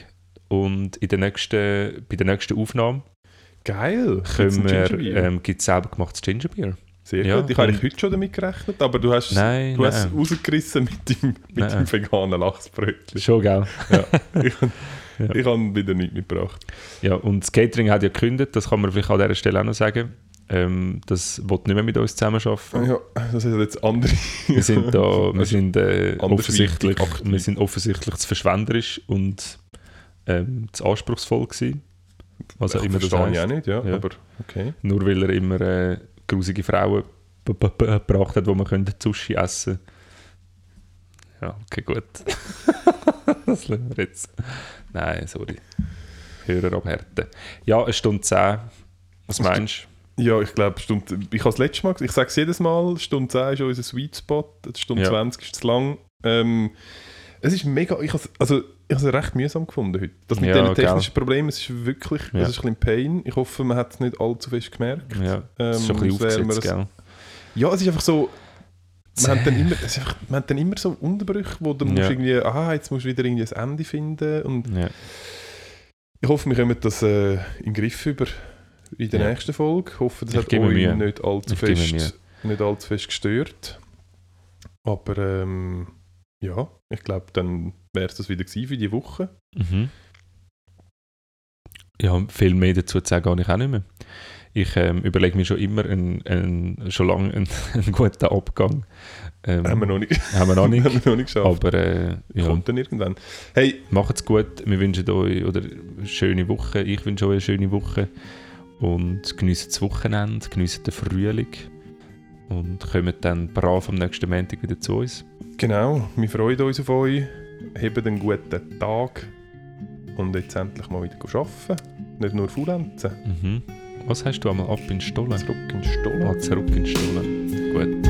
Und in der nächsten, bei der nächsten Aufnahme Geil. können wir, ähm, gibt es selber gemachtes Gingerbier. Sehr ja, gut. Ich habe heute schon damit gerechnet, aber du hast, Nein, du hast nein. es rausgerissen mit dem, mit Nein. dem veganen Lachsbrötchen. Schon, gell? Ja. [laughs] ich Ja. ich habe wieder nichts mitgebracht. Ja, und das Catering hat ja gekündigt, das kann man vielleicht an dieser Stelle auch noch sagen. Ähm, das will nicht mehr mit uns zusammenarbeiten. Ja, das sind jetzt andere. Wir sind da, [laughs] wir sind, äh, offensichtlich, wir sind offensichtlich zu verschwenderisch und ähm, zu anspruchsvoll gewesen. Was auch immer das verstehe ich auch nicht, ja, Ja. aber okay. Nur weil er immer äh, grusige Frauen gebracht hat, wo man könnte Sushi essen Ja, okay, gut. [laughs] das lassen wir jetzt. Nein, sorry. Hörer abhärten. Ja, eine Stunde 10. Was meinst Ja, ich glaube, Stunde, ich habe das letzte Mal gesagt, ich sage es jedes Mal, Stunde 10 ist unser Sweet Spot, Stunde Ja. 20 ist zu lang. Ähm, es ist mega, ich habe also, ich habe es recht mühsam gefunden heute. Das mit Ja, diesen gell. technischen Problemen, es ist wirklich, Ja. es ist ein bisschen Pain. Ich hoffe, man hat es nicht allzu fest gemerkt. Ja, das ist Ähm, schon ein bisschen wir aufgesetzt, es- gell? Ja, es ist einfach so, man hat dann [laughs] immer, es ist einfach, man hat dann immer so Unterbrüche, wo du Ja. musst irgendwie, aha, jetzt musst du wieder irgendwie ein Ende finden und ich hoffe, wir kommen das äh, in den Griff über in der Ja. nächsten Folge. Ich hoffe, das Ich hat euch Mühe. nicht allzu, Ich fest, nicht allzu fest gestört. Aber ähm, ja, ich glaube, dann wäre es das wieder gewesen für die Woche. Mhm. Ja, viel mehr dazu zu sagen habe ich auch nicht mehr. Ich ähm, überlege mir schon immer einen, einen, schon lange einen, [laughs] einen guten Abgang. Ähm, Haben wir noch nicht, haben wir noch [laughs] nicht. haben wir noch nicht geschafft. aber äh, ja, Kommt dann irgendwann. Hey, macht's gut. Wir wünschen euch oder eine schöne Woche. Ich wünsche euch eine schöne Woche. Und genießt das Wochenende, genießt den Frühling. Und kommt dann brav am nächsten Montag wieder zu uns. genau, wir freuen uns auf euch. Habt einen guten Tag. Und jetzt endlich mal wieder arbeiten. Nicht nur faulenzen. Mhm. Was hast du einmal ab in Stollen? Zurück in den Stollen. Ah, zurück in Stollen. Gut.